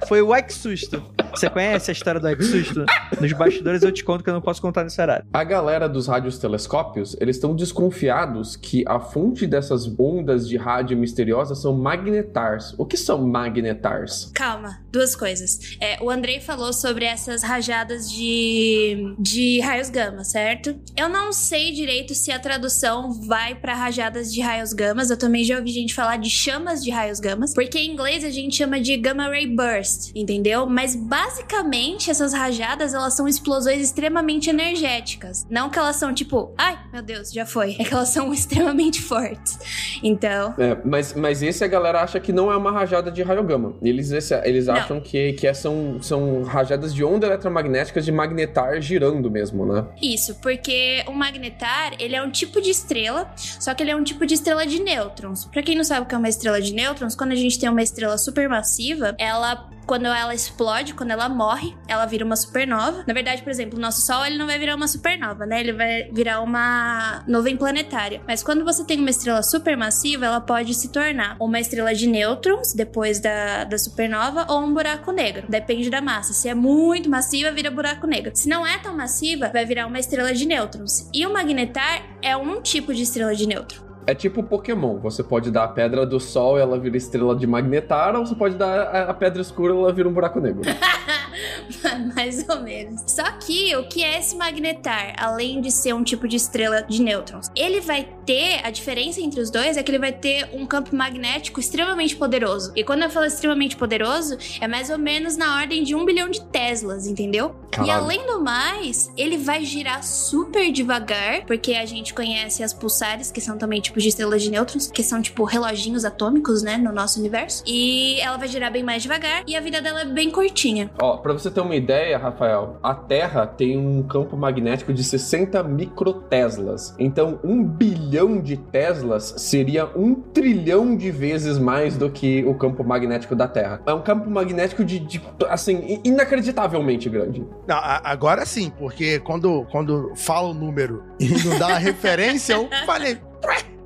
Foi o Ike Susto. Você conhece a história do Ike Susto? Nos bastidores eu te conto que eu não posso contar nesse horário. A galera dos rádios telescópios, eles estão desconfiados que a fonte dessas ondas de rádio misteriosas são magnetars. O que são magnetars? Calma, duas coisas. É, o Andrei falou sobre essas rajadas de, de raios gama, certo? Eu não sei direito se a tradução vai para rajadas de raios gamas. Eu também já ouvi gente falar de chamas de raios gamas, porque em inglês a gente chama de gamma ray burst, entendeu? Mas basicamente essas rajadas elas são explosões extremamente energéticas. Não que elas são tipo, ai meu Deus, já foi. É que elas são <laughs> extremamente fortes. Então. É, mas, mas esse a galera acha que não é uma rajada de raio gama. Eles, esse, eles acham que, que é, são, são rajadas de onda eletromagnéticas de magnetar girando mesmo, né? Isso, porque o magnetar ele é um tipo de estrela, só que ele é um tipo de estrela de nêutrons. Para quem não sabe o que é uma estrela de nêutrons, quando a gente tem uma estrela supermassiva, ela quando ela explode, quando ela morre, ela vira uma supernova. Na verdade, por exemplo, o nosso Sol ele não vai virar uma supernova, né? Ele vai virar uma nuvem planetária. Mas quando você tem uma estrela supermassiva, ela pode se tornar uma estrela de nêutrons depois da, da supernova ou um buraco negro. Depende da massa. Se é muito massiva, vira buraco negro. Se não é tão massiva, vai virar uma estrela de nêutrons. E o magnetar é um tipo de estrela de nêutron. É tipo Pokémon. Você pode dar a pedra do sol ela vira estrela de magnetar, ou você pode dar a pedra escura ela vira um buraco negro. <laughs> <laughs> Mais ou menos. Só que o que é esse magnetar, além de ser um tipo de estrela de nêutrons? Ele vai ter, a diferença entre os dois é que ele vai ter um campo magnético extremamente poderoso. E quando eu falo extremamente poderoso, é mais ou menos na ordem de um bilhão de Teslas, entendeu? Caralho. E além do mais, ele vai girar super devagar, porque a gente conhece as pulsares, que são também tipos de estrelas de nêutrons, que são tipo reloginhos atômicos, né, no nosso universo. E ela vai girar bem mais devagar e a vida dela é bem curtinha. Ó, pra você ter uma ideia, Rafael, a Terra tem um campo magnético de 60 microteslas. Então, um bilhão de Teslas seria um trilhão de vezes mais do que o campo magnético da Terra. É um campo magnético de, de assim, inacreditavelmente grande. Não, agora sim, porque quando, quando fala o número e não dá a referência, eu falei.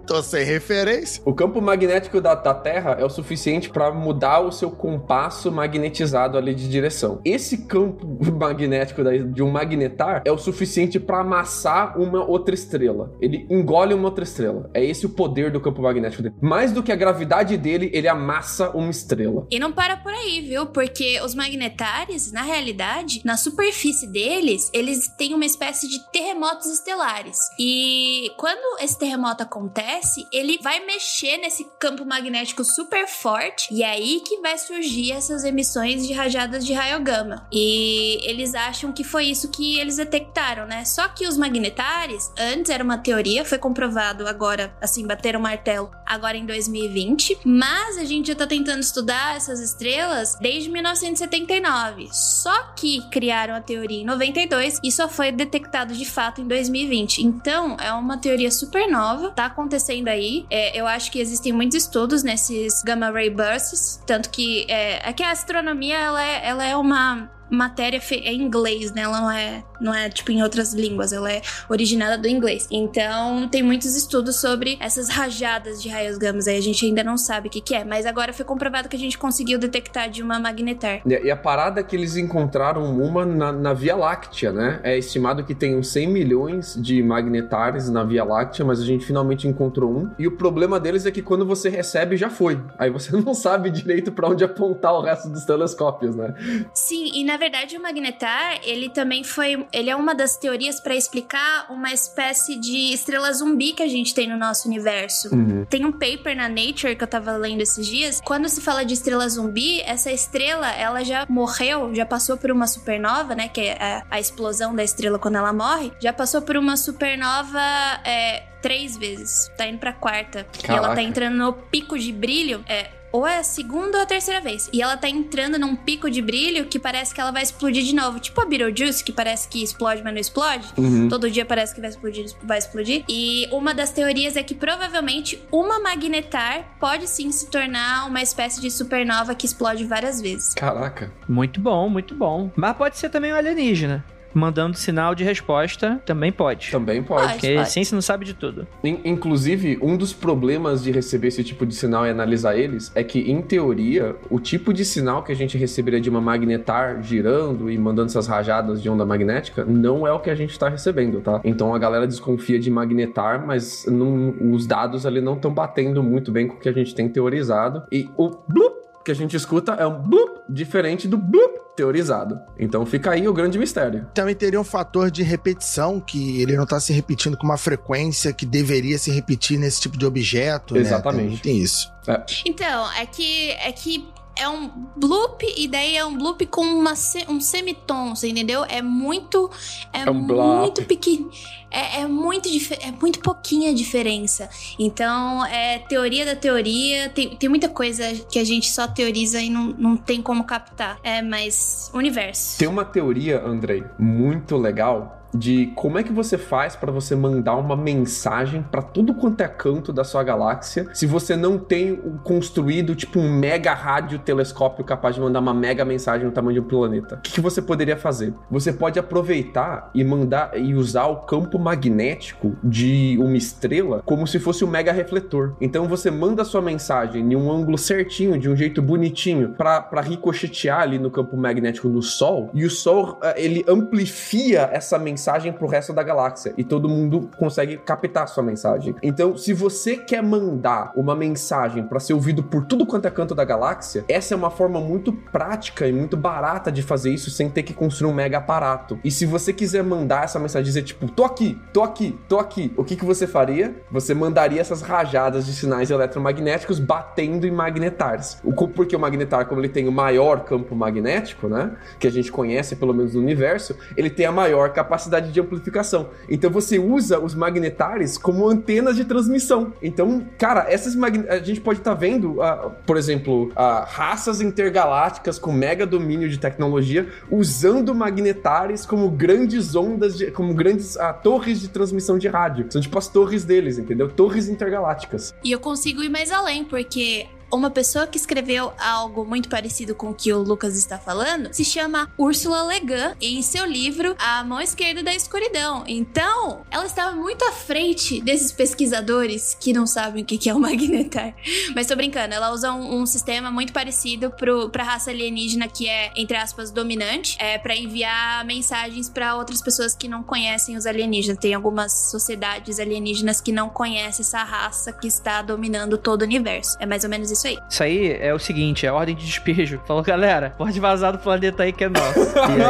Tô sem referência. O campo magnético da, da Terra é o suficiente para mudar o seu compasso magnetizado ali de direção. Esse campo <laughs> magnético da, de um magnetar é o suficiente para amassar uma outra estrela. Ele engole uma outra estrela. É esse o poder do campo magnético dele. Mais do que a gravidade dele, ele amassa uma estrela. E não para por aí, viu? Porque os magnetares, na realidade, na superfície deles, eles têm uma espécie de terremotos estelares. E quando esse terremoto acontece, acontece, ele vai mexer nesse campo magnético super forte e é aí que vai surgir essas emissões de rajadas de raio gama. E eles acham que foi isso que eles detectaram, né? Só que os magnetares, antes era uma teoria, foi comprovado agora, assim, bateram o martelo agora em 2020, mas a gente já tá tentando estudar essas estrelas desde 1979. Só que criaram a teoria em 92 e só foi detectado de fato em 2020. Então, é uma teoria super nova, tá acontecendo aí. É, eu acho que existem muitos estudos nesses gamma ray bursts, tanto que é, é que a astronomia ela é, ela é uma matéria é em inglês, né? Ela não é, não é tipo em outras línguas, ela é originada do inglês. Então, tem muitos estudos sobre essas rajadas de raios gamas aí, a gente ainda não sabe o que, que é, mas agora foi comprovado que a gente conseguiu detectar de uma magnetar. E a parada é que eles encontraram uma na, na Via Láctea, né? É estimado que tem uns 100 milhões de magnetares na Via Láctea, mas a gente finalmente encontrou um. E o problema deles é que quando você recebe, já foi. Aí você <laughs> não sabe direito para onde apontar o resto dos telescópios, né? Sim, e na na verdade, o magnetar, ele também foi. Ele é uma das teorias para explicar uma espécie de estrela zumbi que a gente tem no nosso universo. Uhum. Tem um paper na Nature que eu tava lendo esses dias. Quando se fala de estrela zumbi, essa estrela, ela já morreu, já passou por uma supernova, né? Que é a, explosão da estrela quando ela morre. Já passou por uma supernova. É, três vezes. Tá indo pra quarta. Caraca. E ela tá entrando no pico de brilho. É, ou é a segunda ou a terceira vez. E ela tá entrando num pico de brilho que parece que ela vai explodir de novo. Tipo a Beetlejuice, que parece que explode, mas não explode. Uhum. Todo dia parece que vai explodir, vai explodir. E uma das teorias é que provavelmente uma magnetar pode sim se tornar uma espécie de supernova que explode várias vezes. Caraca. Muito bom, muito bom. Mas pode ser também um alienígena mandando sinal de resposta, também pode. Também pode. Porque pode. a ciência não sabe de tudo. In inclusive, um dos problemas de receber esse tipo de sinal e analisar eles é que, em teoria, o tipo de sinal que a gente receberia de uma magnetar girando e mandando essas rajadas de onda magnética não é o que a gente está recebendo, tá? Então a galera desconfia de magnetar, mas não, os dados ali não estão batendo muito bem com o que a gente tem teorizado. E o blup que a gente escuta é um blup diferente do blup teorizado. Então fica aí o grande mistério. Também teria um fator de repetição, que ele não está se repetindo com uma frequência que deveria se repetir nesse tipo de objeto. Exatamente. Né? Tem, tem, isso. É. Então, é que, é que é um bloop e daí é um bloop com uma, um semitom, você entendeu? É muito. É, é um muito pequeno. É, é, muito é muito pouquinha diferença. Então, é teoria da teoria. Tem, tem muita coisa que a gente só teoriza e não, não tem como captar. É, mas universo. Tem uma teoria, Andrei, muito legal de como é que você faz para você mandar uma mensagem para tudo quanto é canto da sua galáxia se você não tem construído tipo um mega rádio telescópio capaz de mandar uma mega mensagem no tamanho de um planeta. O que, que você poderia fazer? Você pode aproveitar e mandar e usar o campo magnético de uma estrela como se fosse um mega refletor. Então você manda a sua mensagem em um ângulo certinho, de um jeito bonitinho, para ricochetear ali no campo magnético do Sol e o Sol eh, ele amplifia essa mensagem mensagem pro resto da galáxia e todo mundo consegue captar sua mensagem. Então, se você quer mandar uma mensagem para ser ouvido por tudo quanto é canto da galáxia, essa é uma forma muito prática e muito barata de fazer isso sem ter que construir um mega aparato. E se você quiser mandar essa mensagem dizer tipo, tô aqui, tô aqui, tô aqui, o que que você faria? Você mandaria essas rajadas de sinais eletromagnéticos batendo em magnetares. Porque o magnetar, como ele tem o maior campo magnético, né, que a gente conhece pelo menos no universo, ele tem a maior capacidade capacidade de amplificação. Então você usa os magnetares como antenas de transmissão. Então, cara, essas a gente pode estar tá vendo, uh, por exemplo, uh, raças intergalácticas com mega domínio de tecnologia usando magnetares como grandes ondas, de, como grandes uh, torres de transmissão de rádio. São tipo as torres deles, entendeu? Torres intergalácticas. E eu consigo ir mais além, porque uma pessoa que escreveu algo muito parecido com o que o Lucas está falando se chama Ursula Le Guin em seu livro A Mão Esquerda da Escuridão. Então, ela estava muito à frente desses pesquisadores que não sabem o que é o <laughs> magnetar. Mas tô brincando, ela usa um, um sistema muito parecido pro, pra raça alienígena que é, entre aspas, dominante, é para enviar mensagens para outras pessoas que não conhecem os alienígenas. Tem algumas sociedades alienígenas que não conhecem essa raça que está dominando todo o universo. É mais ou menos isso aí. Isso aí é o seguinte, é ordem de despejo. Falou, galera, pode vazar do planeta aí que é nosso.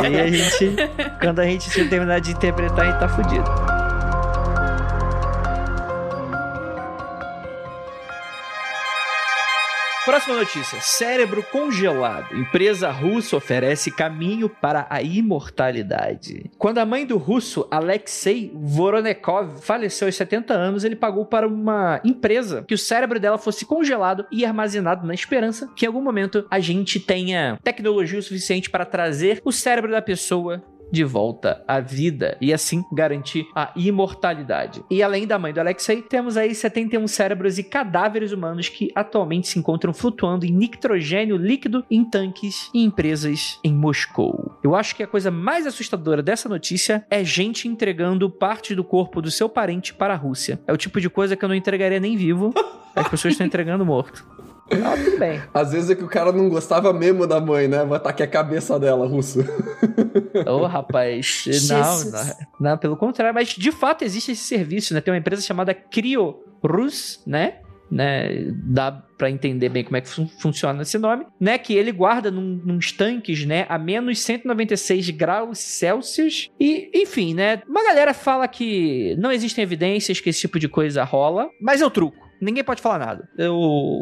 e aí a gente, quando a gente terminar de interpretar, a gente tá fudido. Próxima notícia: cérebro congelado. Empresa russa oferece caminho para a imortalidade. Quando a mãe do russo Alexei Voronekov faleceu aos 70 anos, ele pagou para uma empresa que o cérebro dela fosse congelado e armazenado na esperança que em algum momento a gente tenha tecnologia o suficiente para trazer o cérebro da pessoa de volta à vida e assim garantir a imortalidade. E além da mãe do Alexei, temos aí 71 cérebros e cadáveres humanos que atualmente se encontram flutuando em nitrogênio líquido em tanques e empresas em Moscou. Eu acho que a coisa mais assustadora dessa notícia é gente entregando parte do corpo do seu parente para a Rússia. É o tipo de coisa que eu não entregaria nem vivo. As pessoas estão entregando morto. Ah, tudo bem. Às vezes é que o cara não gostava mesmo da mãe, né? Vai aqui a cabeça dela, russo. Ô, oh, rapaz. Não, não, não, pelo contrário. Mas de fato existe esse serviço, né? Tem uma empresa chamada CryoRus, né? né, dá para entender bem como é que fun funciona esse nome, né, que ele guarda num, nos tanques, né, a menos 196 graus Celsius e, enfim, né, uma galera fala que não existem evidências que esse tipo de coisa rola, mas eu truco. Ninguém pode falar nada. Eu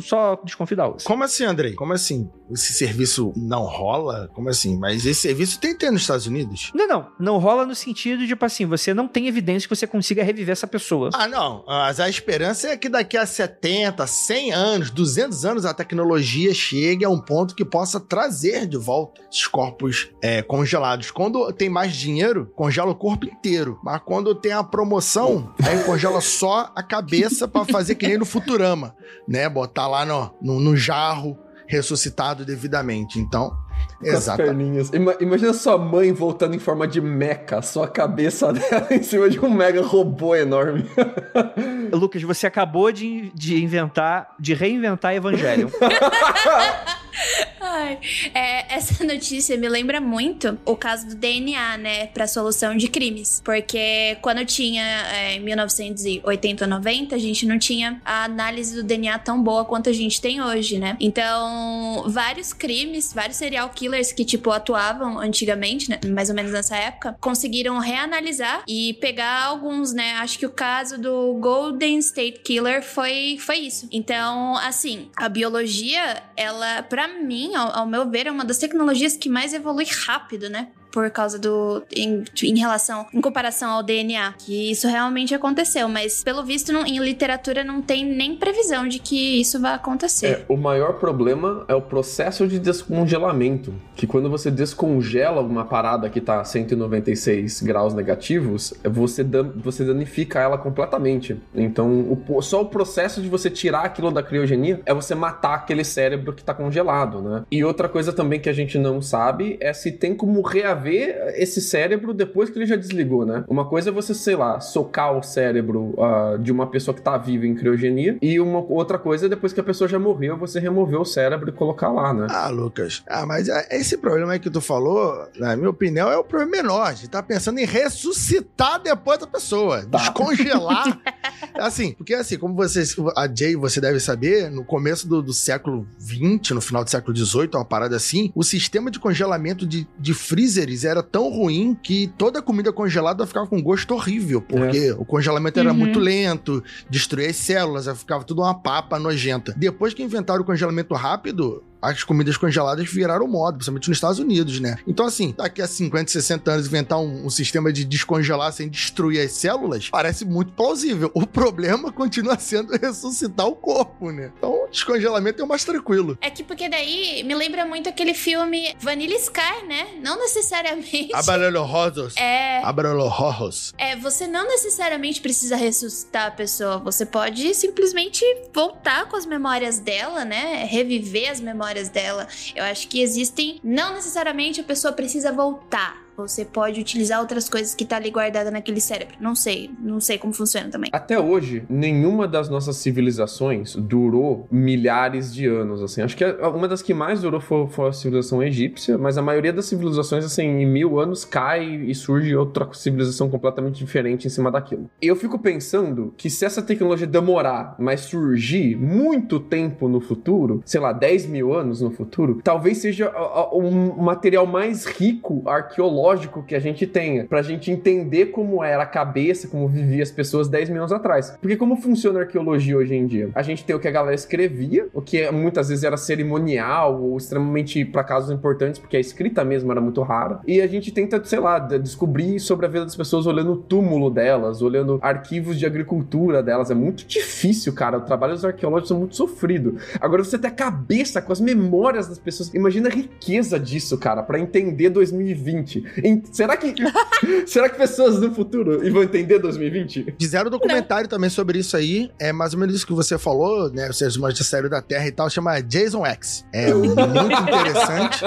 só desconfio da Como assim, Andrei? Como assim? Esse serviço não rola? Como assim? Mas esse serviço tem que ter nos Estados Unidos? Não, não. Não rola no sentido de, tipo assim, você não tem evidência que você consiga reviver essa pessoa. Ah, não. Mas a esperança é que daqui a 70, 100 anos, 200 anos, a tecnologia chegue a um ponto que possa trazer de volta esses corpos é, congelados. Quando tem mais dinheiro, congela o corpo inteiro. Mas quando tem a promoção, aí congela só a cabeça para fazer que nem no Futurama, né? Botar lá no, no, no jarro, ressuscitado devidamente. Então, Exato. imagina sua mãe voltando em forma de meca, sua cabeça <laughs> dela em cima de um mega robô enorme. <laughs> Lucas, você acabou de, de inventar, de reinventar Evangelho. <laughs> Ai, é, essa <laughs> notícia me lembra muito o caso do DNA, né, para solução de crimes, porque quando tinha é, 1980 ou 90, a gente não tinha a análise do DNA tão boa quanto a gente tem hoje, né? Então, vários crimes, vários serial killers que tipo atuavam antigamente, né, mais ou menos nessa época, conseguiram reanalisar e pegar alguns, né? Acho que o caso do Golden State Killer foi foi isso. Então, assim, a biologia, ela para mim, ao, ao meu ver, é uma das tecnologias que mais evolui rápido, né? Por causa do. Em, em, relação. Em comparação ao DNA. Que isso realmente aconteceu. Mas, pelo visto, não, em literatura não tem nem previsão de que isso vai acontecer. É, o maior problema é o processo de descongelamento. Que quando você descongela uma parada que tá a 196 graus negativos, você, dan você danifica ela completamente. Então, o, só o processo de você tirar aquilo da criogenia é você matar aquele cérebro que tá congelado, né? E outra coisa também que a gente não sabe é se tem como reaver ver esse cérebro depois que ele já desligou, né? Uma coisa é você, sei lá, socar o cérebro uh, de uma pessoa que tá viva em criogenia, e uma outra coisa é depois que a pessoa já morreu, você remover o cérebro e colocar lá, né? Ah, Lucas. Ah, mas é, esse problema aí que tu falou, na minha opinião, é o problema menor. A gente tá pensando em ressuscitar depois da pessoa, tá. descongelar. <laughs> assim, porque assim, como vocês, a Jay, você deve saber, no começo do, do século XX, no final do século XVIII, uma parada assim, o sistema de congelamento de, de freezers era tão ruim que toda a comida congelada ficava com gosto horrível, porque é. o congelamento era uhum. muito lento, destruía as células, ficava tudo uma papa nojenta. Depois que inventaram o congelamento rápido, as comidas congeladas viraram moda, principalmente nos Estados Unidos, né? Então, assim, daqui a 50, 60 anos inventar um, um, sistema de descongelar sem destruir as células parece muito plausível. O problema <laughs> continua sendo ressuscitar o corpo, né? Então, descongelamento é o mais tranquilo. É que porque daí me lembra muito aquele filme Vanilla Sky, né? Não necessariamente. <laughs> Abrelorrosos. É. Abrelorrosos. É, você não necessariamente precisa ressuscitar a pessoa. Você pode simplesmente voltar com as memórias dela, né? Reviver as memórias dela. Eu acho que existem, não necessariamente a pessoa precisa voltar você pode utilizar outras coisas que tá ali guardada naquele cérebro. Não sei, não sei como funciona também. Até hoje, nenhuma das nossas civilizações durou milhares de anos, assim. Acho que uma das que mais durou foi, foi a civilização egípcia, mas a maioria das civilizações, assim, em mil anos cai e surge outra civilização completamente diferente em cima daquilo. Eu fico pensando que se essa tecnologia demorar, mas surgir muito tempo no futuro, sei lá, 10 mil anos no futuro, talvez seja o material mais rico arqueológico lógico que a gente tenha, pra gente entender como era a cabeça, como vivia as pessoas 10 mil anos atrás. Porque como funciona a arqueologia hoje em dia? A gente tem o que a galera escrevia, o que muitas vezes era cerimonial ou extremamente para casos importantes, porque a escrita mesmo era muito rara. E a gente tenta, sei lá, descobrir sobre a vida das pessoas olhando o túmulo delas, olhando arquivos de agricultura delas. É muito difícil, cara. O trabalho dos arqueólogos é muito sofrido. Agora você tem a cabeça com as memórias das pessoas. Imagina a riqueza disso, cara, para entender 2020. Será que. <laughs> será que pessoas do futuro vão entender 2020? Fizeram um documentário Não. também sobre isso aí. É mais ou menos isso que você falou, né? Vocês mais de série da Terra e tal, chama Jason X. É <laughs> muito interessante.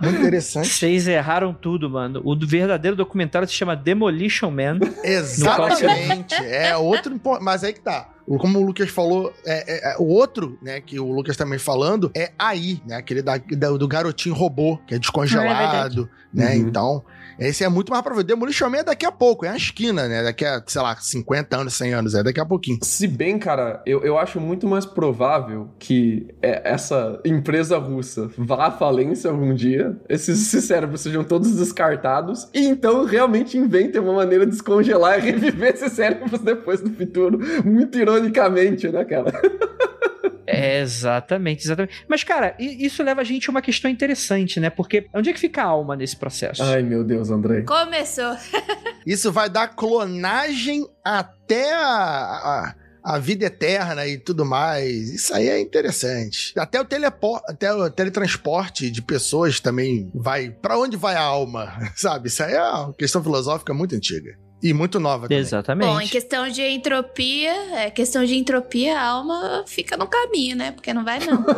Muito interessante. Vocês erraram tudo, mano. O verdadeiro documentário se chama Demolition Man. Exatamente. é outro. Mas aí que tá. Como o Lucas falou, é, é, é, o outro, né, que o Lucas também falando, é aí, né? Aquele da, da do garotinho robô, que é descongelado, é né? Uhum. Então, esse é muito mais pra ver. Demolition Man é daqui a pouco, é a esquina, né? Daqui a, sei lá, 50 anos, 100 anos, é daqui a pouquinho. Se bem, cara, eu, eu acho muito mais provável que é, essa empresa russa vá à falência algum dia, esses, esses cérebros sejam todos descartados, e então realmente inventem uma maneira de descongelar e <laughs> reviver esses cérebros depois do futuro. Muito ironicamente, né, cara? <laughs> É, exatamente, exatamente. Mas, cara, isso leva a gente a uma questão interessante, né? Porque onde é que fica a alma nesse processo? Ai, meu Deus, André. Começou. <laughs> isso vai dar clonagem até a, a a vida eterna e tudo mais. Isso aí é interessante. Até o, telepo até o teletransporte de pessoas também vai. para onde vai a alma? <laughs> Sabe? Isso aí é uma questão filosófica muito antiga. E muito nova também. Exatamente. Bom, em questão de entropia, é, questão de entropia, a alma fica no caminho, né? Porque não vai não. <laughs>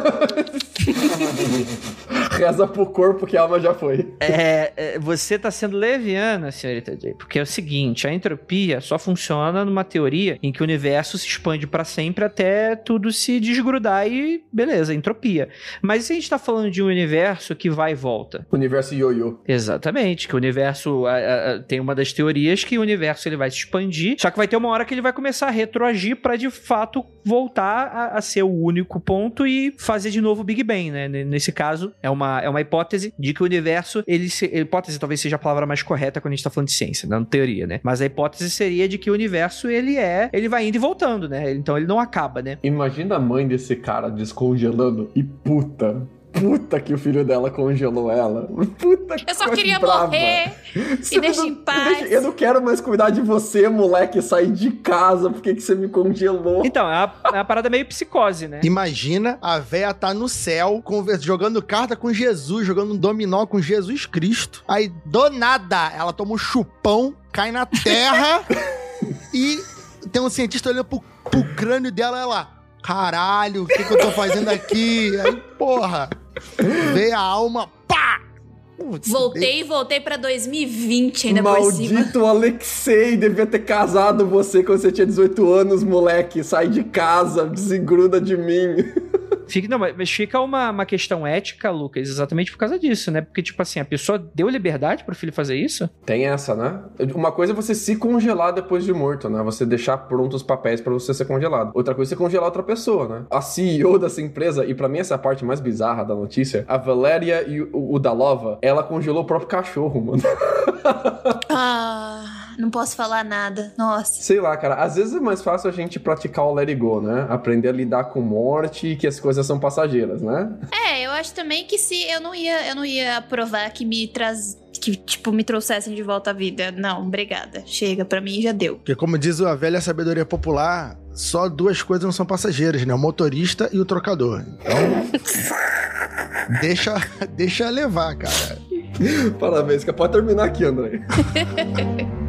Reza pro corpo que a alma já foi. É, é, você tá sendo leviana, senhorita J, porque é o seguinte, a entropia só funciona numa teoria em que o universo se expande para sempre até tudo se desgrudar e beleza, entropia. Mas se a gente tá falando de um universo que vai e volta? Universo ioiô. Exatamente, que o universo a, a, tem uma das teorias que o universo ele vai se expandir, só que vai ter uma hora que ele vai começar a retroagir para de fato voltar a, ser o único ponto e fazer de novo o Big Bang, né? Nesse caso, é uma, é uma hipótese de que o universo, ele se, hipótese talvez seja a palavra mais correta quando a gente tá falando de ciência, não teoria, né? Mas a hipótese seria de que o universo, ele é, ele vai indo e voltando, né? Então ele não acaba, né? Imagina a mãe desse cara descongelando e puta, Puta que o filho dela congelou ela. Puta que Eu só queria brava. morrer. <laughs> Você me deixa em paz. Deixa, eu não quero mais cuidar de você, moleque. Sair de casa. Por que, que você me congelou? Então, é uma, é uma parada meio psicose, né? Imagina a véia tá no céu, jogando carta com Jesus, jogando um dominó com Jesus Cristo. Aí, do nada, ela toma um chupão, cai na terra <laughs> e tem um cientista olhando pro, pro crânio dela, ela caralho, o que, que eu tô fazendo aqui? Aí, porra, veio a alma, pá! Putz, voltei, voltei pra 2020 ainda Maldito por cima. Maldito Alexei, devia ter casado você quando você tinha 18 anos, moleque. Sai de casa, desengruda de mim. <laughs> Fica, não, mas fica uma, uma questão ética, Lucas, exatamente por causa disso, né? Porque, tipo assim, a pessoa deu liberdade pro filho fazer isso? Tem essa, né? Uma coisa é você se congelar depois de morto, né? Você deixar prontos os papéis para você ser congelado. Outra coisa é você congelar outra pessoa, né? A CEO dessa empresa, e para mim essa é a parte mais bizarra da notícia, a Valéria e o, o Dalova, ela congelou o próprio cachorro, mano. ah não posso falar nada. Nossa. Sei lá, cara. Às vezes é mais fácil a gente praticar o let it go, né? Aprender a lidar com morte e que as coisas são passageiras, né? É, eu acho também que se eu não ia, eu não ia provar que me traz que, tipo, me trouxessem de volta à vida. Não, obrigada. Chega, para mim já deu. Porque, como diz a velha sabedoria popular, só duas coisas não são passageiras, né? O motorista e o trocador. Então. <laughs> deixa, deixa levar, cara. Parabéns, que pode terminar aqui, André. <laughs>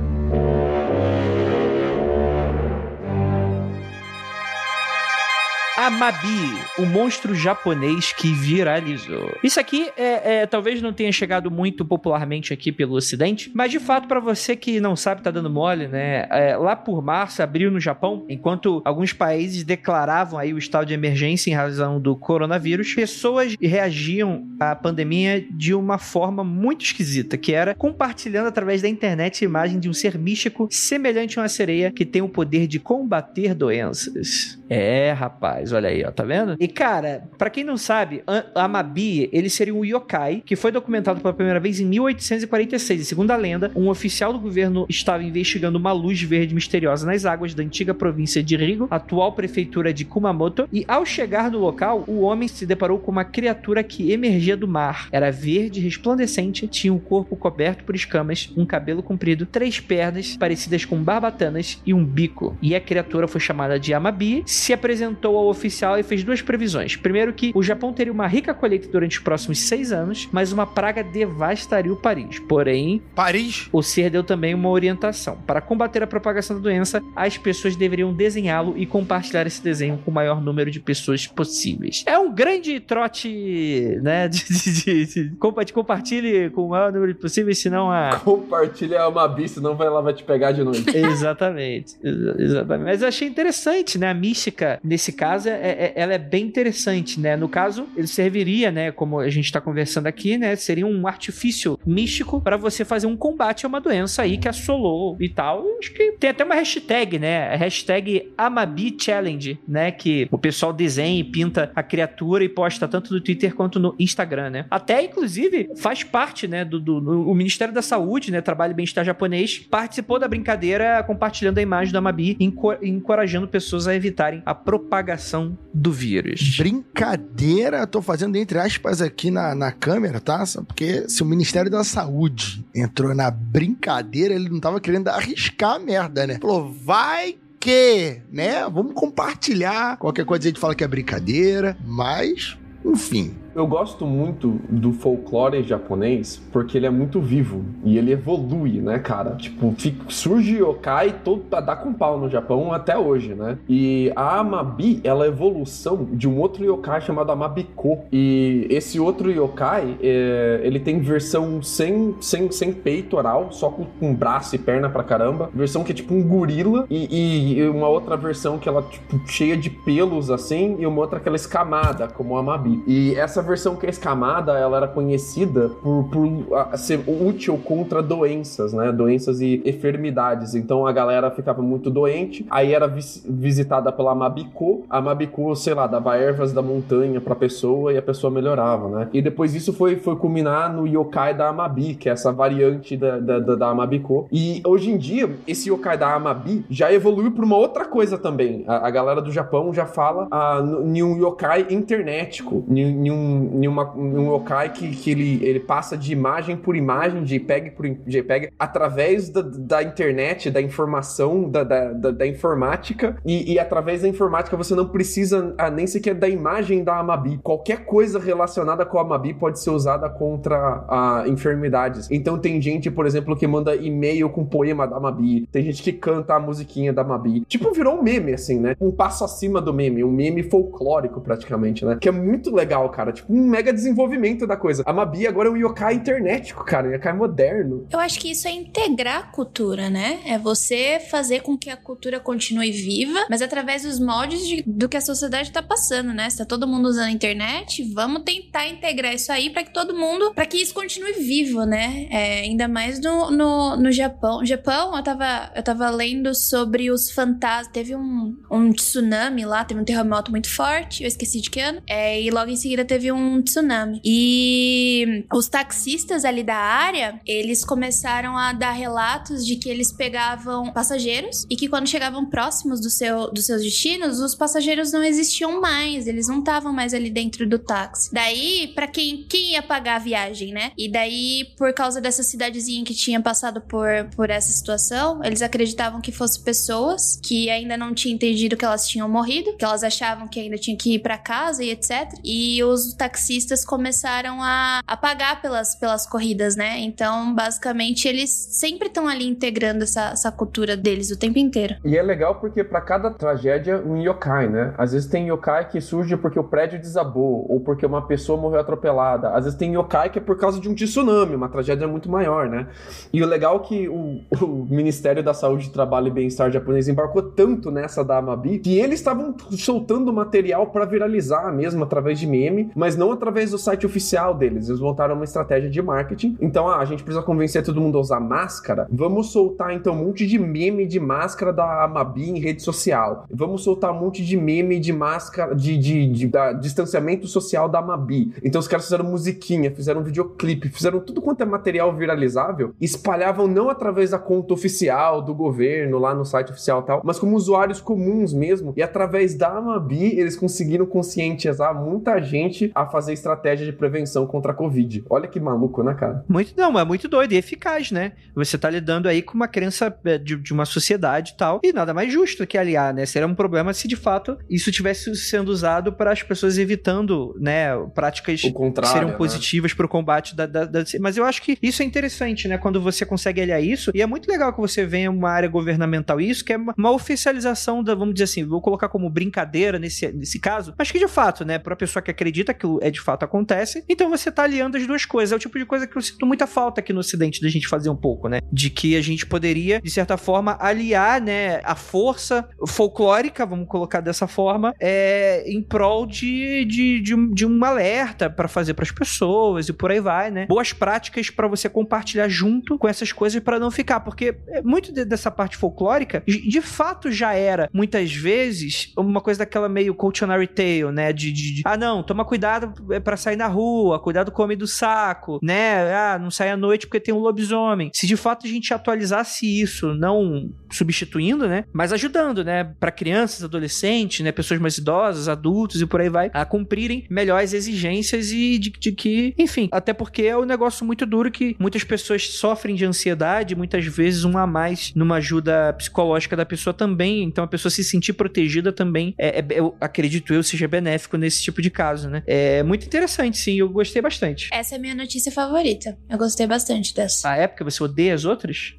Amabi, o monstro japonês que viralizou. Isso aqui é, é, talvez não tenha chegado muito popularmente aqui pelo Ocidente, mas de fato, para você que não sabe, tá dando mole, né? É, lá por março abriu no Japão, enquanto alguns países declaravam aí o estado de emergência em razão do coronavírus, pessoas reagiam à pandemia de uma forma muito esquisita, que era compartilhando através da internet a imagem de um ser místico semelhante a uma sereia que tem o poder de combater doenças. É, rapaz, olha aí, ó, tá vendo? E cara, para quem não sabe, Amabi, ele seria um yokai que foi documentado pela primeira vez em 1846. E segundo a lenda, um oficial do governo estava investigando uma luz verde misteriosa nas águas da antiga província de Rigo, atual prefeitura de Kumamoto, e ao chegar no local, o homem se deparou com uma criatura que emergia do mar. Era verde, resplandecente, tinha um corpo coberto por escamas, um cabelo comprido, três pernas parecidas com barbatanas e um bico. E a criatura foi chamada de Amabi, se apresentou ao oficial e fez duas previsões. Primeiro, que o Japão teria uma rica colheita durante os próximos seis anos, mas uma praga devastaria o Paris. Porém, Paris? o ser deu também uma orientação. Para combater a propagação da doença, as pessoas deveriam desenhá-lo e compartilhar esse desenho com o maior número de pessoas possíveis. É um grande trote, né? <laughs> De, de, de, de compartilhe com o maior número de possíveis, senão a. <laughs> Compartilha é uma bicha, senão vai, ela vai te pegar de noite. <laughs> exatamente. Exatamente. Mas eu achei interessante, né? A mística mística, nesse caso, é, é, ela é bem interessante, né? No caso, ele serviria, né? Como a gente está conversando aqui, né? Seria um artifício místico para você fazer um combate a uma doença aí que assolou e tal. acho que tem até uma hashtag, né? A hashtag Amabi Challenge, né? Que o pessoal desenha e pinta a criatura e posta tanto no Twitter quanto no Instagram, né? Até, inclusive, faz parte, né? Do, do, do o Ministério da Saúde, né? Trabalho e Bem-Estar Japonês, participou da brincadeira compartilhando a imagem da Amabi, encorajando pessoas a evitarem a propagação do vírus. Brincadeira, tô fazendo entre aspas aqui na, na câmera, tá? Porque se o Ministério da Saúde entrou na brincadeira, ele não tava querendo arriscar a merda, né? Falou, vai que, né? Vamos compartilhar. Qualquer coisa a gente fala que é brincadeira, mas, enfim, Eu gosto muito do folclore japonês porque ele é muito vivo e ele evolui, né, cara? Tipo, fica, surge yokai todo dá com pau no Japão até hoje, né? E a Amabi, ela é evolução de um outro yokai chamado Amabiko. E esse outro yokai, é, ele tem versão sem, sem, sem peitoral, só com, com braço e perna pra caramba. Versão que é tipo um gorila e, e uma outra versão que ela, tipo, cheia de pelos assim, e uma outra que ela é escamada, como a Amabi. E essa versão que é escamada, ela era conhecida por, por a, ser útil contra doenças, né? Doenças e enfermidades. Então a galera ficava muito doente, aí era vis visitada pela Mabiko. A Mabiko, sei lá, dava ervas da montanha pra pessoa e a pessoa melhorava, né? E depois isso foi, foi culminar no yokai da Amabi, que é essa variante da, da, da, da Amabiko. E hoje em dia, esse yokai da Amabi já evoluiu pra uma outra coisa também. A, a galera do Japão já fala ah, em um yokai internetico, em, um, em, uma, em um yokai que, que ele, ele passa de imagem por imagem, JPEG por JPEG, através da, da internet, da informação, da, da, da, da informática, e, e, através da informática você não precisa ah, nem sequer da imagem da Amabi. Qualquer coisa relacionada com a Amabi pode ser usada contra ah, enfermidades. Então tem gente, por exemplo, que manda e-mail com poema da Amabi, tem gente que canta a musiquinha da Amabi. Tipo, virou um meme, assim, né? Um passo acima do meme, um meme folclórico praticamente, né? Que é muito legal, cara. Tipo, um mega desenvolvimento da coisa. A Mabi agora é um yokai internetico, cara, um yokai moderno. Eu acho que isso é integrar a cultura, né? É você fazer com que a cultura continue viva, mas através dos moldes de, do que a sociedade tá passando, né? Se tá todo mundo usando a internet, vamos tentar integrar isso aí para que todo mundo, para que isso continue vivo, né? É, ainda mais no, no, no Japão. Japão, eu tava, eu tava lendo sobre os fantasmas. Teve um, um tsunami lá, teve um terremoto muito forte, eu esqueci de que ano. É, e logo em seguida teve um tsunami. E os taxistas ali da área, eles começaram a dar relatos de que eles pegavam passageiros e que quando chegavam próximos do seu, dos seus destinos, os passageiros não existiam mais, eles não estavam mais ali dentro do táxi. Daí, para quem, quem ia pagar a viagem, né? E daí, por causa dessa cidadezinha que tinha passado por, por essa situação, eles acreditavam que fossem pessoas que ainda não tinham entendido que elas tinham morrido, que elas achavam que ainda tinha que ir para casa e etc. E os taxistas começaram a, a pagar pelas, pelas corridas, né? Então, basicamente, eles sempre estão ali integrando essa, essa cultura deles o tempo inteiro. E é legal porque para cada tragédia, um yokai, né? Às vezes tem yokai que surge porque o prédio desabou ou porque uma pessoa morreu atropelada. Às vezes tem yokai que é por causa de um tsunami, uma tragédia muito maior, né? E o legal é que o, <laughs> o Ministério da Saúde, Trabalho e Bem-Estar japonês embarcou tanto nessa da Amabi que eles estavam soltando material para viralizar mesmo através de meme, mas não através do site oficial deles. Eles montaram uma estratégia de marketing. Então, ah, a gente precisa convencer todo mundo a usar máscara. Vamos soltar então um monte de meme de máscara da Amabi em rede social. Vamos soltar um monte de meme de máscara de, de, de, de distanciamento social da Amabi. Então os caras fizeram musiquinha, fizeram videoclipe, fizeram tudo quanto é material viralizável, espalhavam não através da conta oficial do governo lá no site oficial e tal, mas como usuários comuns mesmo. E através da Amabi eles conseguiram conscientizar muita gente a fazer estratégia de prevenção contra a Covid. Olha que maluco, né, cara? Muito, não, é muito doido e eficaz, né? Você tá lidando aí com uma crença é, de, de uma sociedade e tal, e nada mais justo que aliar, né? Seria um problema se de fato isso tivesse sendo usado para as pessoas evitando, né, práticas que seriam né? positivas para o combate da, da, da, Mas eu acho que isso é interessante, né? Quando você consegue aliar isso, e é muito legal que você venha uma área governamental isso, que é uma, uma oficialização da, vamos dizer assim, vou colocar como brincadeira nesse, nesse caso, mas que de fato, né, para pessoa que acredita que é de fato acontece, então você tá aliando as duas coisas. É o tipo de coisa que eu sinto muita falta aqui no Ocidente da gente fazer um pouco, né? De que a gente poderia, de certa forma, aliar, né, a força folclórica, vamos colocar dessa forma, é, em prol de, de, de, de um alerta para fazer para as pessoas e por aí vai, né? Boas práticas para você compartilhar junto com essas coisas para não ficar, porque muito de, dessa parte folclórica, de fato já era muitas vezes uma coisa daquela meio cautionary tale, né? De, de, de ah, não, toma cuidado é, para sair na rua, cuidado com o homem do saco, né? Ah, não sai à noite porque tem um lobisomem. Se de fato a gente atualizasse isso, não substituindo, né? Mas ajudando, né? Para crianças, adolescentes, né? Pessoas mais idosas, adultos e por aí vai, a cumprirem melhores exigências e de, de que, enfim, até porque é um negócio muito duro que muitas pessoas sofrem de ansiedade, muitas vezes um a mais numa ajuda psicológica da pessoa também, então a pessoa se sentir protegida também, é, é eu acredito eu, seja benéfico nesse tipo de caso, né? É, É muito interessante, sim. Eu gostei bastante. Essa é a minha notícia favorita. Eu gostei bastante dessa. A época, você odeia as outras?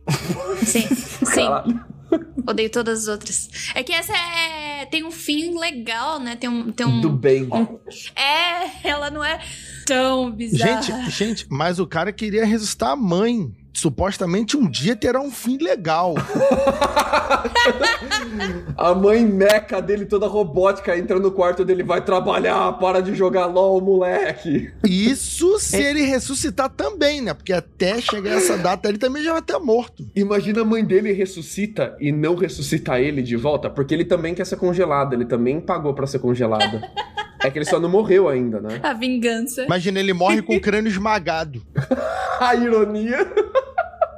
Sim, <laughs> sim. Odeio todas as outras. É que essa é. Tem um fim legal, né? Tem um. Tem um Do bem. um- é, ela não é tão bizarra. Gente, gente, mas o cara queria ressuscitar a mãe. Supostamente um dia terá um fim legal. <laughs> A mãe meca dele, toda robótica, entra no quarto dele, vai trabalhar, para de jogar LOL, moleque. Isso se ele ressuscitar também, né? Porque até chegar essa data ele também já vai estar morto. Imagina a mãe dele ressuscita e não ressuscita ele de volta, porque ele também quer ser congelado, ele também pagou pra ser congelado. É que ele só não morreu ainda, né? A vingança. Imagina, ele morre com o crânio esmagado. <laughs> A ironia.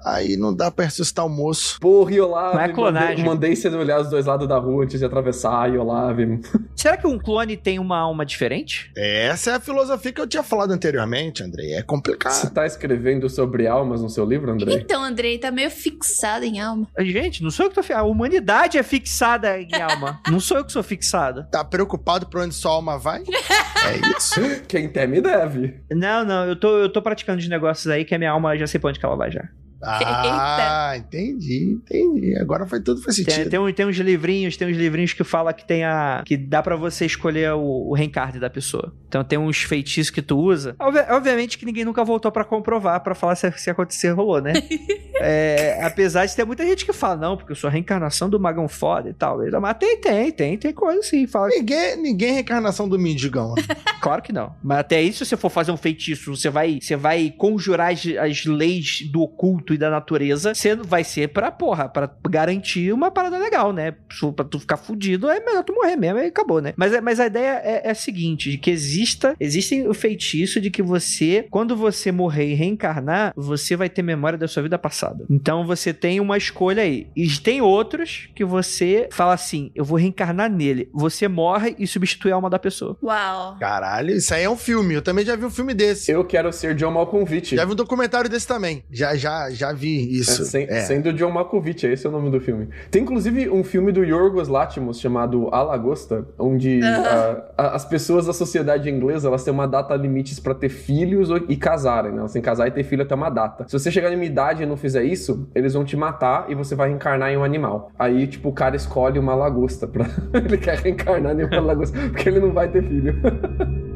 Aí não dá pra ressuscitar o moço. Porra, Iolave. Não é clonagem. Mandei, mandei você olhar os dois lados da rua antes de atravessar, Iolave. <laughs> Será que um clone tem uma alma diferente? Essa é a filosofia que eu tinha falado anteriormente, Andrei. É Você complicado. tá escrevendo sobre almas no seu livro, André? Então, Andrei tá meio fixado em alma. Gente, não sou eu que tô. fi- A humanidade é fixada em <laughs> alma. não sou eu que sou fixada. Tá preocupado pra onde sua alma vai? É isso. <laughs> Quem teme deve. Não, não, eu tô, eu tô praticando os negócios aí que a minha alma já sei pra onde que ela vai já. Ah, entendi, entendi. Agora faz tudo faz Tem, sentido. tem, um- tem uns livrinhos, tem uns livrinhos que fala que tem a. que dá pra você escolher o, o reencarne da pessoa. Então tem uns feitiços que tu usa. Obvi- obviamente que ninguém nunca voltou pra comprovar, pra falar se, se acontecer rolou, né? <laughs> É, apesar de ter muita gente que fala, não, porque eu sou a reencarnação do magão foda e tal. Mas tem, tem, tem, tem coisa assim. Fala, Ninguém, ninguém é reencarnação do mendigão. né? <laughs> Claro que não. Mas até aí, se você for fazer um feitiço, você vai, você vai conjurar as, as leis do oculto e da natureza, você vai ser pra, porra, pra garantir uma parada legal, né? Se- Pra tu ficar fudido, é melhor tu morrer mesmo e acabou, né? Mas, é- mas a ideia é, é a seguinte, de que exista, existe o feitiço de que você, quando você morrer e reencarnar, você vai ter memória da sua vida passada. Então você tem uma escolha aí. E tem outros que você fala assim, eu vou reencarnar nele. Você morre e substitui a alma da pessoa. Uau. Caralho, isso aí é um filme. Eu também já vi um filme desse. Eu quero ser John Malkovich. Já vi um documentário desse também. Já, já, já vi isso. É, sem- É. Sendo John Malkovich, esse é o nome do filme. Tem inclusive um filme do Yorgos Lanthimos chamado A Lagosta, onde <laughs> ah, a- as pessoas da sociedade inglesa elas têm uma data limites pra ter filhos e casarem, né? Elas têm que casar e ter filho até uma data. Se você chegar em uma idade e não fizer isso, eles vão te matar e você vai reencarnar em um animal. Aí, tipo, o cara escolhe uma lagosta pra... <laughs> ele quer reencarnar em uma lagosta, porque ele não vai ter filho. <laughs>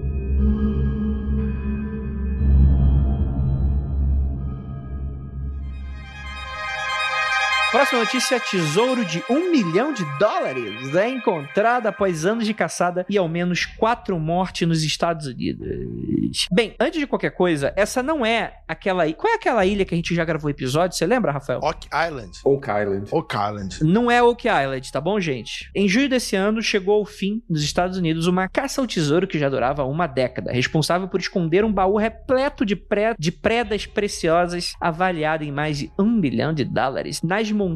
Próxima notícia: tesouro de um milhão de dólares é encontrado após anos de caçada e ao menos quatro mortes nos Estados Unidos. Bem, antes de qualquer coisa, essa não é aquela. Qual é aquela ilha que a gente já gravou episódio? Você lembra, Rafael? Oak Island. Oak Island. Oak Island. Não é Oak Island, tá bom, gente? Em julho desse ano, chegou ao fim, nos Estados Unidos, uma caça ao tesouro que já durava uma década, responsável por esconder um baú repleto de, pre- de predas preciosas, avaliado em mais de um milhão de dólares, nas montanhas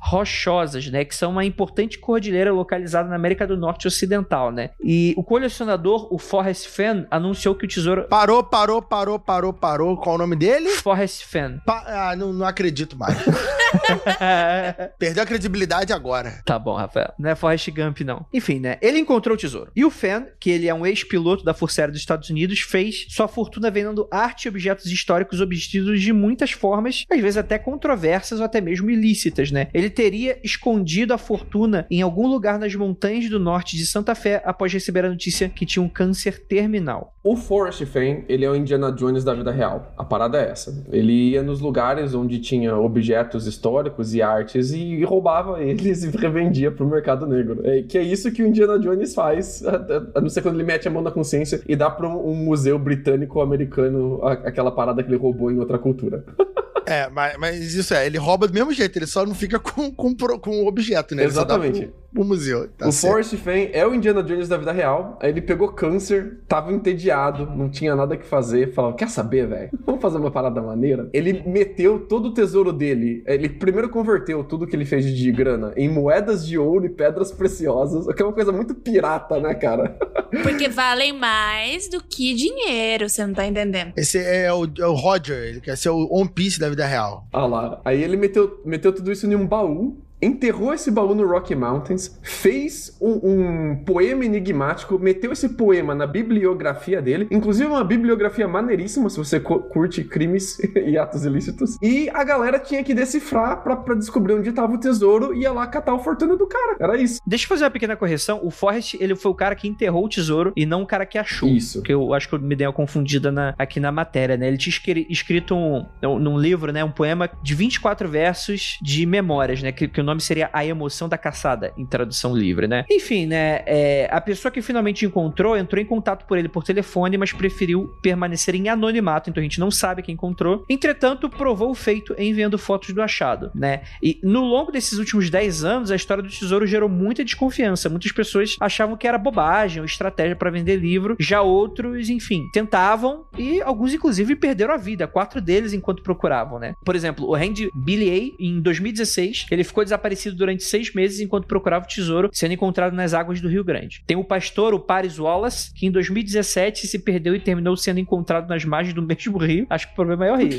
rochosas, né? Que são uma importante cordilheira localizada na América do Norte Ocidental, né? E o colecionador, o Forrest Fenn, anunciou que o tesouro... Parou, parou, parou, parou, parou. Qual o nome dele? Forrest Fenn. Pa- ah, não, não acredito mais. <laughs> Perdeu a credibilidade agora. Tá bom, Rafael. Não é Forrest Gump, não. Enfim, né? Ele encontrou o tesouro. E o Fenn, que ele é um ex-piloto da Força Aérea dos Estados Unidos, fez sua fortuna vendendo arte e objetos históricos obtidos de muitas formas, às vezes até controversas ou até mesmo ilícitas, né? Ele teria escondido a fortuna em algum lugar nas montanhas do norte de Santa Fé após receber a notícia que tinha um câncer terminal. O Forrest Fenn, ele é o Indiana Jones da vida real. A parada é essa. Ele ia nos lugares onde tinha objetos históricos e artes e roubava eles <laughs> e revendia pro mercado negro. É, que é isso que o Indiana Jones faz, a, a- a não ser quando ele mete a mão na consciência e dá pra um, um museu britânico-americano a- aquela parada que ele roubou em outra cultura. <laughs> É, mas, mas isso é, ele rouba do mesmo jeito, ele só não fica com, com, com o objeto, né? Exatamente. Pro museu. Tá o certo. Forrest Fenn é o Indiana Jones da vida real. Aí ele pegou câncer, tava entediado, não tinha nada que fazer. Falou: Quer saber, velho? <laughs> Vamos fazer uma parada maneira? Ele meteu todo o tesouro dele. Ele primeiro converteu tudo que ele fez de grana em moedas de ouro e pedras preciosas. O que é uma coisa muito pirata, né, cara? <laughs> Porque valem mais do que dinheiro, você não tá entendendo. Esse é o, é o Roger, ele quer ser o One Piece da vida real. Ah lá. Aí ele meteu, meteu tudo isso em um baú. Enterrou esse baú no Rocky Mountains, fez um, um, poema enigmático, meteu esse poema na bibliografia dele, inclusive uma bibliografia maneiríssima, se você curte crimes <laughs> e atos ilícitos. E a galera tinha que decifrar pra, pra descobrir onde tava o tesouro e ia lá catar a fortuna do cara. Era isso. Deixa eu fazer uma pequena correção. O Forrest, ele foi o cara que enterrou o tesouro e não o cara que achou. Isso. Que eu acho que eu me dei uma confundida na, aqui na matéria, né? Ele tinha escrito um, num livro, né? Um poema de 24 versos de memórias, né? Que, que o nome seria A Emoção da Caçada, em tradução livre, né? Enfim, né? É, a pessoa que finalmente encontrou entrou em contato por ele por telefone, mas preferiu permanecer em anonimato, então a gente não sabe quem encontrou. Entretanto, provou o feito enviando fotos do achado, né? E no longo desses últimos 10 anos, a história do tesouro gerou muita desconfiança. Muitas pessoas achavam que era bobagem ou estratégia para vender livro. Já outros, enfim, tentavam e alguns, inclusive, perderam a vida. Quatro deles enquanto procuravam, né? Por exemplo, o Randy Billier, em 2016, ele ficou desaparecido durante seis meses enquanto procurava o tesouro, sendo encontrado nas águas do Rio Grande. Tem o pastor, o Paris Wallace, que em 2017 se perdeu e terminou sendo encontrado nas margens do <laughs> mesmo rio. Acho que o problema é o rio.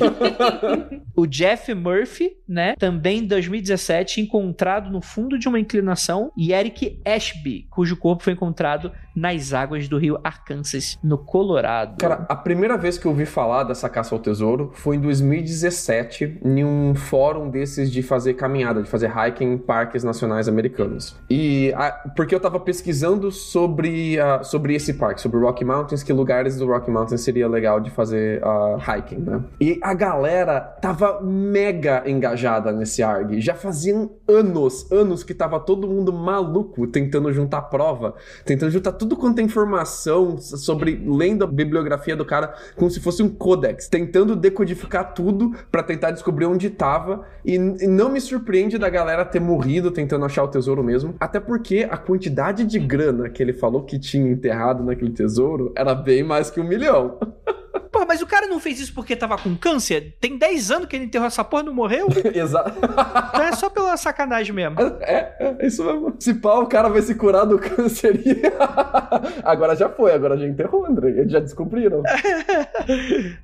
<laughs> o Jeff Murphy, né? Também em 2017, encontrado no fundo de uma inclinação. E Eric Ashby, cujo corpo foi encontrado nas águas do rio Arkansas, no Colorado. Cara, a primeira vez que eu ouvi falar dessa caça ao tesouro foi em 2017, em um fórum desses de fazer caminhada, de fazer hiking em parques nacionais americanos. E a, porque eu tava pesquisando sobre, a, sobre esse parque, sobre Rocky Mountains, que lugares do Rocky Mountains seria legal de fazer uh, hiking, né? E a galera tava mega engajada nesse ARG. Já faziam anos, anos que tava todo mundo maluco tentando juntar prova, tentando juntar tudo quanto é informação sobre lendo a bibliografia do cara como se fosse um codex, tentando decodificar tudo para tentar descobrir onde tava e, e, não me surpreende da galera ter morrido tentando achar o tesouro mesmo, até porque a quantidade de grana que ele falou que tinha enterrado naquele tesouro era bem mais que um milhão. <laughs> Pô, mas o cara não fez isso porque tava com câncer? Tem 10 anos que ele enterrou essa porra e não morreu? <laughs> Exato. <laughs> Então é só pela sacanagem mesmo. É, é, é isso mesmo. Se pá, o cara vai se curar do <laughs> câncer e... agora já foi, agora já enterrou, André. Eles já descobriram.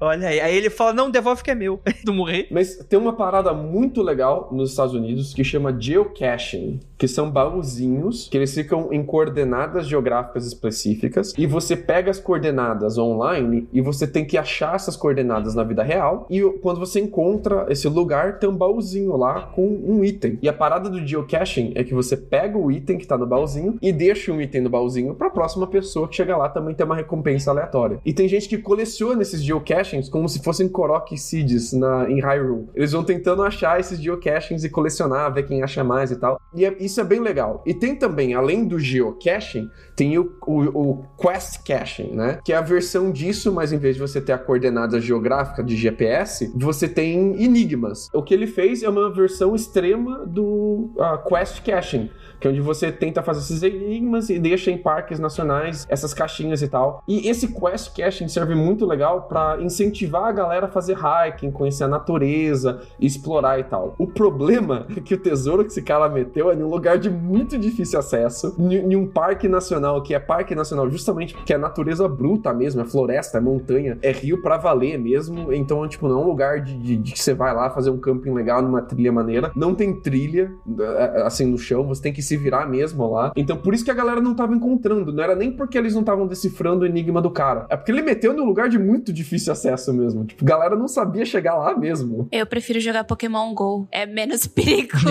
Olha aí, aí ele fala, não, devolve que é meu. Do morrer. Mas tem uma parada muito legal nos Estados Unidos que chama geocaching, que são baúzinhos que eles ficam em coordenadas geográficas específicas e você pega as coordenadas online e você tem que achar essas coordenadas na vida real. E quando você encontra esse lugar, tem um baúzinho lá com um item. E a parada do geocaching é que você pega o item que tá no baúzinho e deixa um item no baúzinho pra próxima pessoa que chega lá também ter uma recompensa aleatória. E tem gente que coleciona esses geocachings como se fossem Korok Seeds na, em Hyrule. Eles vão tentando achar esses geocachings e colecionar, ver quem acha mais e tal. E é, isso é bem legal. E tem também, além do geocaching, tem o, o, o Quest Caching, né? Que é a versão disso, mas em vez de você ter a coordenada geográfica de GPS, você tem enigmas. O que ele fez é uma versão extrema do uh, Quest Caching, que é onde você tenta fazer esses enigmas e deixa em parques nacionais essas caixinhas e tal. E esse Quest Caching serve muito legal para incentivar a galera a fazer hiking, conhecer a natureza, explorar e tal. O problema <laughs> é que o tesouro que esse cara meteu é em um lugar de muito difícil acesso, em um parque nacional que é parque nacional justamente porque é natureza bruta mesmo, é floresta, é montanha, é rio para valer mesmo. Então, tipo, não é um lugar de, de, de, que você vai lá fazer um camping legal numa trilha maneira. Não tem trilha, é, assim, no chão, você tem que se virar mesmo lá. Então, por isso que a galera não tava encontrando. Não era nem porque eles não estavam decifrando o enigma do cara. É porque ele meteu num lugar de muito difícil acesso mesmo. Tipo, a galera não sabia chegar lá mesmo. Eu prefiro jogar Pokémon GO. É menos <laughs> perigoso.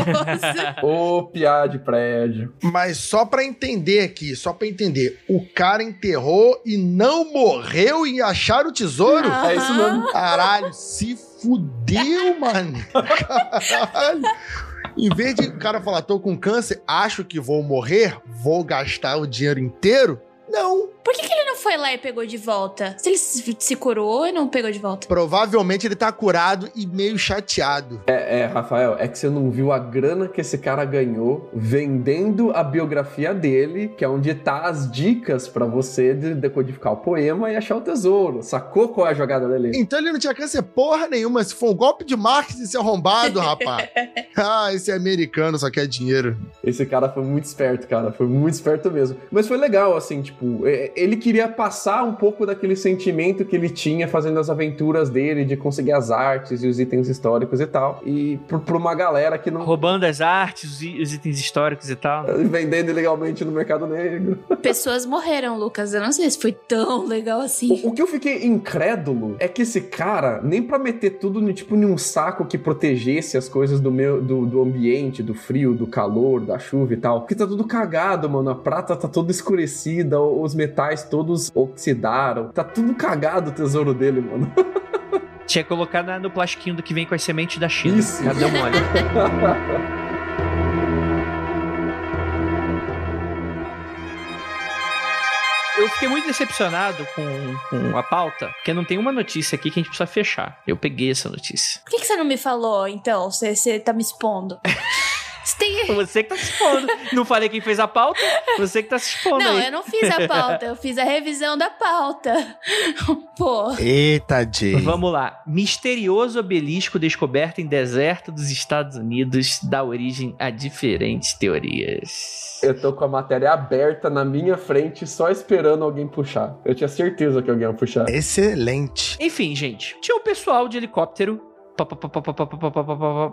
Ô, piá de prédio. Mas só pra entender aqui, só pra entender. O cara enterrou e não morreu em achar o tesouro? Uhum. É isso mesmo. Caralho, se fudeu, mano. <laughs> Caralho. Em vez de o cara falar, tô com câncer, acho que vou morrer, vou gastar o dinheiro inteiro. Não, por que, que, ele não foi lá e pegou de volta? Se ele se, se curou e não pegou de volta? Provavelmente ele tá curado e meio chateado. É, é, Rafael, é que você não viu a grana que esse cara ganhou vendendo a biografia dele, que é onde tá as dicas para você de decodificar o poema e achar o tesouro. Sacou qual é a jogada dele? Então ele não tinha câncer porra nenhuma. Se for um golpe de marketing, esse arrombado, rapaz. <laughs> ah, esse é americano, só quer dinheiro. Esse cara foi muito esperto, cara. Foi muito esperto mesmo. Mas foi legal, assim, tipo, é, ele queria passar um pouco daquele sentimento que ele tinha fazendo as aventuras dele, de conseguir as artes e os itens históricos e tal. E pra, pra uma galera que não. Roubando as artes, os, os itens históricos e tal. <laughs> Vendendo ilegalmente no mercado negro. Pessoas morreram, Lucas. Eu não sei se foi tão legal assim. O, o que eu fiquei incrédulo é que esse cara, nem pra meter tudo no, tipo, em um saco que protegesse as coisas do meu do, do ambiente, do frio, do calor, da chuva e tal. Porque tá tudo cagado, mano. A prata tá toda escurecida, os metais todos oxidaram. Tá tudo cagado o tesouro dele, mano. <laughs> Tinha que colocar na- no plastiquinho do que vem com as sementes da China. Isso. Já deu mole. <laughs> Eu fiquei muito decepcionado com, com a pauta, porque não tem uma notícia aqui que a gente precisa fechar. Eu peguei essa notícia. Por que, que você não me falou, então? Você, você tá me expondo. <laughs> Você tem. Você que tá se expondo. Não falei quem fez a pauta, você que tá se expondo Não, aí. eu não fiz a pauta, eu fiz a revisão da pauta. <laughs> Pô. Eita, Jay. Vamos lá. Misterioso obelisco descoberto em deserto dos Estados Unidos dá origem a diferentes teorias. Eu tô com a matéria aberta na minha frente, só esperando alguém puxar. Eu tinha certeza que alguém ia puxar. Excelente. Enfim, gente, tinha o pessoal de helicóptero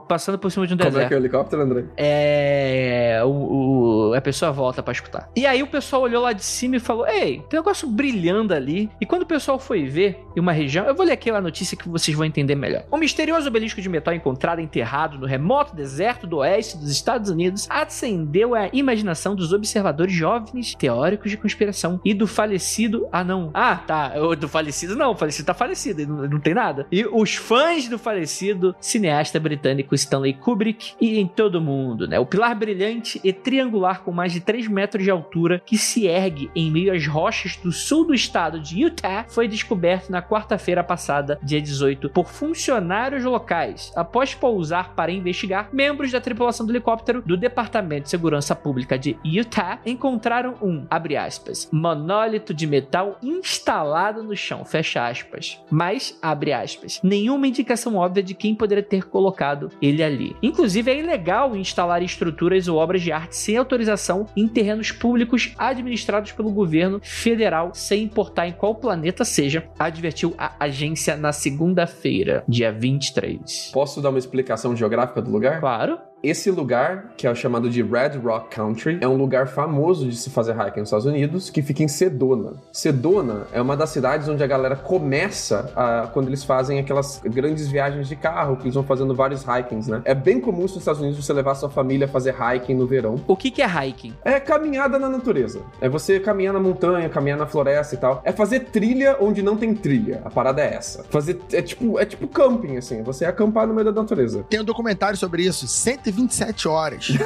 passando por cima de um deserto. Como é que é o helicóptero, André? É. O, o, a pessoa volta para escutar. E aí o pessoal olhou lá de cima e falou: Ei, tem um negócio brilhando ali. E quando o pessoal foi ver em uma região, eu vou ler aqui a notícia que vocês vão entender melhor. Um misterioso obelisco de metal encontrado enterrado no remoto deserto do oeste dos Estados Unidos acendeu a imaginação dos observadores jovens teóricos de conspiração e do falecido. Ah, não. Ah, tá. Do falecido não. O falecido tá falecido. Não, não tem nada. E os fãs do falecido cineasta britânico Stanley Kubrick e em todo o mundo, né? O pilar brilhante e triangular com mais de 3 metros de altura que se ergue em meio às rochas do sul do estado de Utah foi descoberto na quarta-feira passada, dia 18, por funcionários locais, após pousar para investigar, membros da tripulação do helicóptero do Departamento de Segurança Pública de Utah encontraram um, abre aspas, monólito de metal instalado no chão, fecha aspas. Mas, abre aspas, nenhuma indicação óbvia de quem poderia ter colocado ele ali. Inclusive, é ilegal instalar estruturas ou obras de arte sem autorização em terrenos públicos administrados pelo governo federal, sem importar em qual planeta seja, advertiu a agência na segunda-feira, dia 23. Posso dar uma explicação geográfica do lugar? Claro. Esse lugar, que é o chamado de Red Rock Country, é um lugar famoso de se fazer hiking nos Estados Unidos, que fica em Sedona. Sedona é uma das cidades onde a galera começa a, quando eles fazem aquelas grandes viagens de carro, que eles vão fazendo vários hikings, né? É bem comum nos Estados Unidos você levar sua família a fazer hiking no verão. O que, que é hiking? É caminhada na natureza. É você caminhar na montanha, caminhar na floresta e tal. É fazer trilha onde não tem trilha. A parada é essa. Fazer é tipo é tipo camping assim, é você acampar no meio da natureza. Tem um documentário sobre isso, 127 horas. <laughs>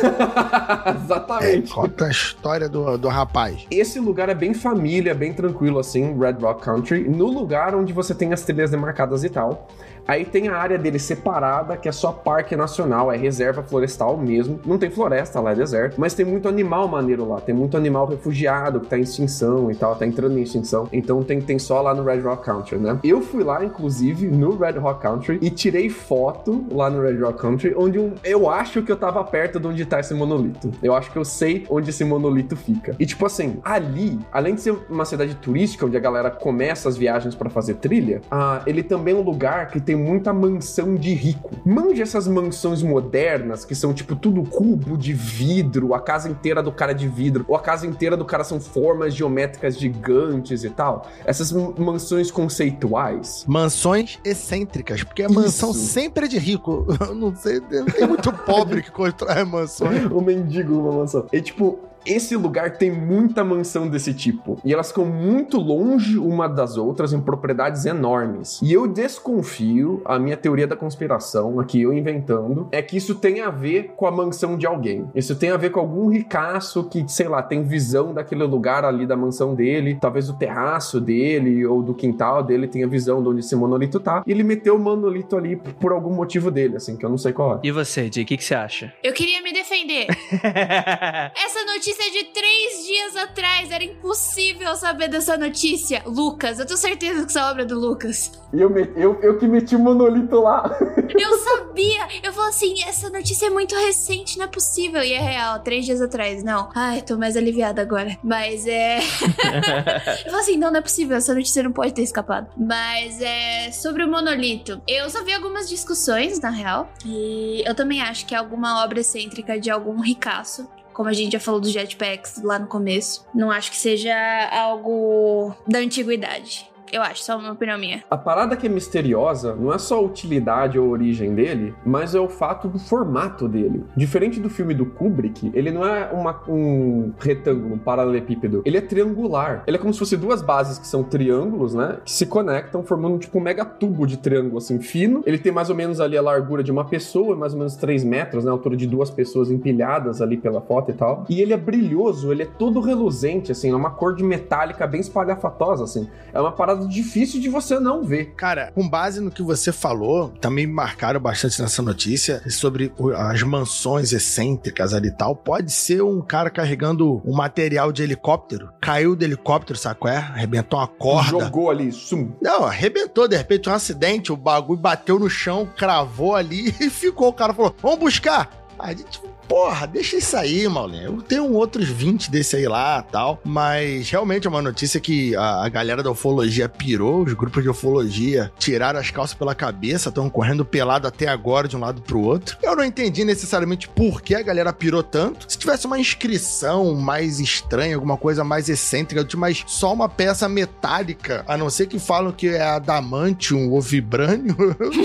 É, Exatamente. conta a história do, do rapaz. Esse lugar é bem família, bem tranquilo assim, Red Rock Country, no lugar onde você tem as trilhas demarcadas e tal. Aí tem a área dele separada, que é só parque nacional, é reserva florestal mesmo. Não tem floresta lá, é deserto, mas tem muito animal maneiro lá. Tem muito animal refugiado que tá em extinção e tal, tá entrando em extinção. Então tem, tem só lá no Red Rock Country, né? Eu fui lá, inclusive, no Red Rock Country e tirei foto lá no Red Rock Country, onde um- eu acho que eu tava perto de onde tá esse monolito. Eu acho que eu sei onde esse monolito fica. E tipo assim, ali, além de ser uma cidade turística, onde a galera começa as viagens pra fazer trilha, ah, ele também é um lugar que tem muita mansão de rico. Manja essas mansões modernas, que são tipo tudo cubo de vidro, a casa inteira do cara é de vidro, ou a casa inteira do cara são formas geométricas gigantes e tal. Essas mansões conceituais. Mansões excêntricas, porque a mansão Isso. sempre é de rico. <laughs> Eu não sei, tem muito pobre <laughs> que constrói mansões. o mendigo numa mansão. E tipo, esse lugar tem muita mansão desse tipo. E elas ficam muito longe uma das outras em propriedades enormes. E eu desconfio, a minha teoria da conspiração, aqui eu inventando, é que isso tem a ver com a mansão de alguém. Isso tem a ver com algum ricaço que, sei lá, tem visão daquele lugar ali da mansão dele, talvez o terraço dele ou do quintal dele tenha visão de onde esse monolito tá. E ele meteu o monolito ali por algum motivo dele, assim, que eu não sei qual é. E você, Jay, o que, que você acha? Eu queria me defender. <laughs> Essa notícia notícia de três dias atrás. Era impossível saber dessa notícia. Lucas, eu tenho certeza que isso é obra do Lucas. Eu, eu, eu que meti o monolito lá. <laughs> Eu sabia! Eu falei assim: essa notícia é muito recente, não é possível. E é real, três dias atrás. Não. Ai, tô mais aliviada agora. Mas é. <laughs> eu falei assim: não, não é possível, essa notícia não pode ter escapado. Mas é. Sobre o monolito. Eu só vi algumas discussões, na real. E eu também acho que é alguma obra excêntrica de algum ricaço como a gente já falou dos jetpacks lá no começo. Não acho que seja algo da antiguidade. Eu acho, só uma opinião minha. A parada que é misteriosa não é só a utilidade ou a origem dele, mas é o fato do formato dele. Diferente do filme do Kubrick, ele não é uma, um retângulo, um paralelepípedo. Ele é triangular. Ele é como se fosse duas bases que são triângulos, né? Que se conectam, formando tipo um mega tubo de triângulo, assim, fino. Ele tem mais ou menos ali a largura de uma pessoa, mais ou menos 3 metros, né? A altura de duas pessoas empilhadas ali pela foto e tal. E ele é brilhoso, ele é todo reluzente, assim, é uma cor de metálica bem espalhafatosa, assim. É uma parada difícil de você não ver. Cara, com base no que você falou, também me marcaram bastante nessa notícia sobre as mansões excêntricas ali e tal. Pode ser um cara carregando um material de helicóptero, caiu do helicóptero, sabe qual é? Arrebentou uma corda. Jogou ali, sum. Não, arrebentou, de repente um acidente, o bagulho bateu no chão, cravou ali <laughs> e ficou. O cara falou: vamos buscar. A gente porra, deixa isso aí, Maulinho. Eu tenho outros 20 desse aí lá tal. Mas realmente é uma notícia que a, a galera da ufologia pirou, os grupos de ufologia tiraram as calças pela cabeça, estão correndo pelado até agora de um lado pro outro. Eu não entendi necessariamente por que a galera pirou tanto. Se tivesse uma inscrição mais estranha, alguma coisa mais excêntrica, mas só uma peça metálica, a não ser que falam que é adamantium ou vibrânio,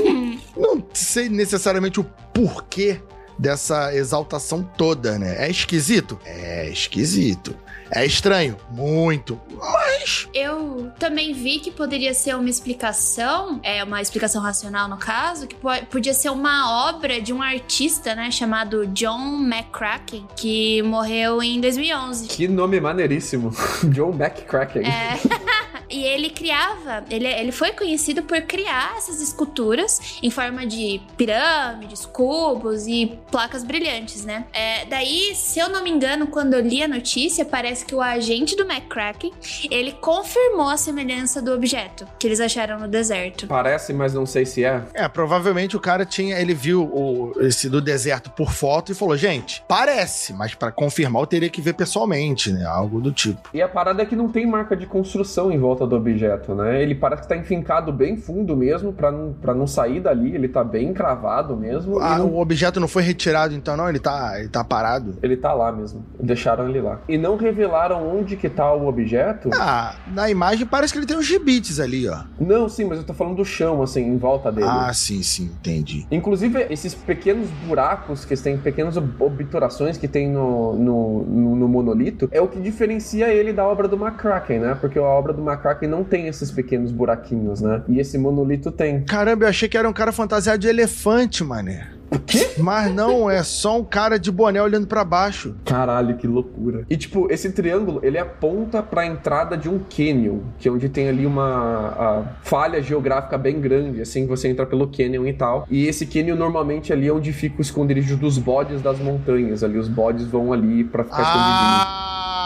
<laughs> não sei necessariamente o porquê dessa exaltação toda, né? É esquisito? É esquisito. É estranho? Muito. Mas. Eu também vi que poderia ser uma explicação, é uma explicação racional no caso, que podia ser uma obra de um artista, né, chamado John McCracken, que morreu em 2011. Que nome maneiríssimo. <laughs> John McCracken. É. <laughs> E ele criava, ele, ele foi conhecido por criar essas esculturas em forma de pirâmides, cubos e placas brilhantes, né? É, daí, se eu não me engano, quando eu li a notícia, parece que o agente do McCracken, ele confirmou a semelhança do objeto que eles acharam no deserto. Parece, mas não sei se é. É, provavelmente o cara tinha, ele viu o, esse do deserto por foto e falou, gente, parece, mas para confirmar eu teria que ver pessoalmente, né? Algo do tipo. E a parada é que não tem marca de construção em volta do objeto, né? Ele parece que tá enfincado bem fundo mesmo, para não, pra não sair dali, ele tá bem cravado mesmo. Ah, não... o objeto não foi retirado então não? Ele tá, ele tá parado? Ele tá lá mesmo, deixaram ele lá. E não revelaram onde que tá o objeto? Ah, na imagem parece que ele tem uns gibites ali, ó. Não, sim, mas eu tô falando do chão, assim, em volta dele. Ah, sim, sim, entendi. Inclusive, esses pequenos buracos que tem, pequenas obturações que tem no, no, no, no monolito, é o que diferencia ele da obra do McCracken, né? Porque a obra do McCracken Kraken não tem esses pequenos buraquinhos, né? E esse monolito tem. Caramba, eu achei que era um cara fantasiado de elefante, mané. O quê? Mas não, é só um cara de boné olhando para baixo. Caralho, que loucura. E tipo, esse triângulo, ele aponta para a entrada de um canyon, que é onde tem ali uma falha geográfica bem grande, assim, você entra pelo canyon e tal. E esse canyon normalmente ali é onde fica o esconderijo dos bodes das montanhas, ali os bodes vão ali para ficar ah!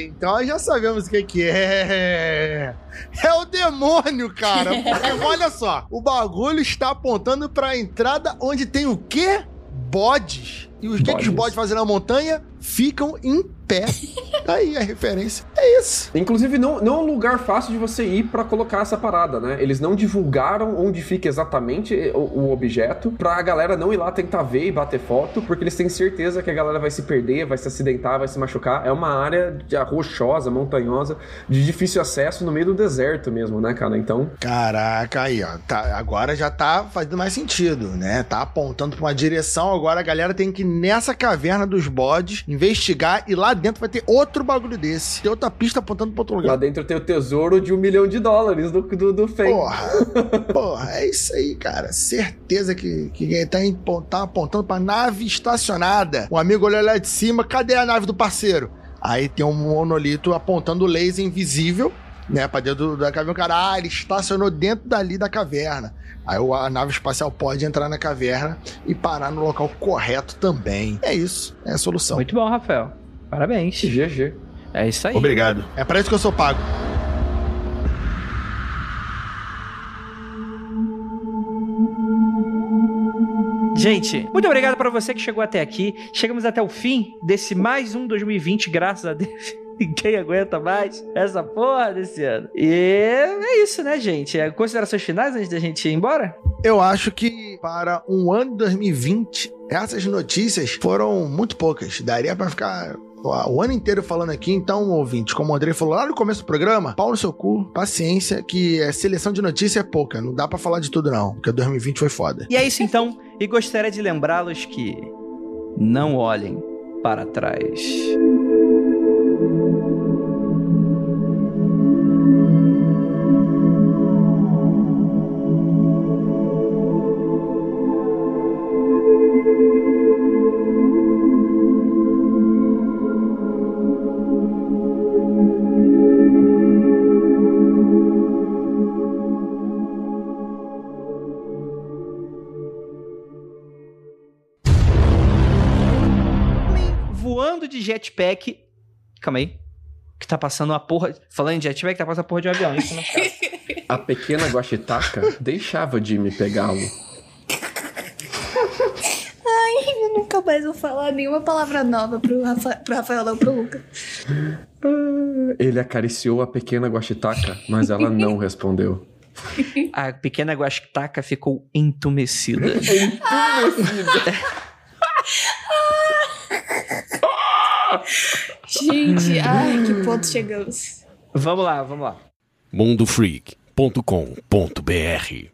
Então já sabemos o que, que é. É o demônio, cara. <laughs> Porque, olha só, o bagulho está apontando para a entrada onde tem o quê? Bodes. E os que, que os bodes fazem na montanha? Ficam em pé. Aí a referência. É isso. Inclusive, não, não é um lugar fácil de você ir para colocar essa parada, né? Eles não divulgaram onde fica exatamente o, o, objeto pra galera não ir lá tentar ver e bater foto, porque eles têm certeza que a galera vai se perder, vai se acidentar, vai se machucar. É uma área de, rochosa, montanhosa, de difícil acesso no meio do deserto mesmo, né, cara? Então. Caraca, aí, ó. Tá, agora já tá fazendo mais sentido, né? Tá apontando pra uma direção, agora a galera tem que ir nessa caverna dos bodes, investigar e lá dentro vai ter outro bagulho desse. Tem outra pista apontando pra outro lugar. Lá dentro tem o tesouro de um milhão de dólares do, do, do Fame. Porra, porra, é isso aí, cara. Certeza que, que tá, tá apontando pra nave estacionada. O amigo olha lá de cima, cadê a nave do parceiro? Aí tem um monolito apontando laser invisível, né, pra dentro da caverna. O cara, ah, ele estacionou dentro dali da caverna. Aí a nave espacial pode entrar na caverna e parar no local correto também. É isso, é a solução. Muito bom, Rafael. Parabéns. GG. É isso aí. Obrigado. É para isso que eu sou pago. Gente, muito obrigado para você que chegou até aqui. Chegamos até o fim desse mais um 2020, graças a Deus. <laughs> Ninguém aguenta mais essa porra desse ano. E é isso, né, gente? É, considerações finais antes da gente ir embora? Eu acho que para um ano de 2020, essas notícias foram muito poucas. Daria para ficar o ano inteiro falando aqui, então, ouvinte, como o André falou lá no começo do programa, pau no seu cu, paciência, que a seleção de notícia é pouca, não dá para falar de tudo não, porque 2020 foi foda. E é isso então, e gostaria de lembrá-los que não olhem para trás. Jetpack. Calma aí. Que tá passando uma porra. Falando de jetpack, tá passando a porra de um avião. Isso não é <laughs> A pequena guaxitaca deixava de me pegá-lo. Eu nunca mais vou falar nenhuma palavra nova pro, Rafa, pro Rafael ou pro Luca. Ele acariciou a pequena guaxitaca, mas ela não respondeu. A pequena guaxitaca ficou entumecida. <laughs> <laughs> Gente, ai, que ponto chegamos. vamos lá, vamos lá. mundofreak.com.br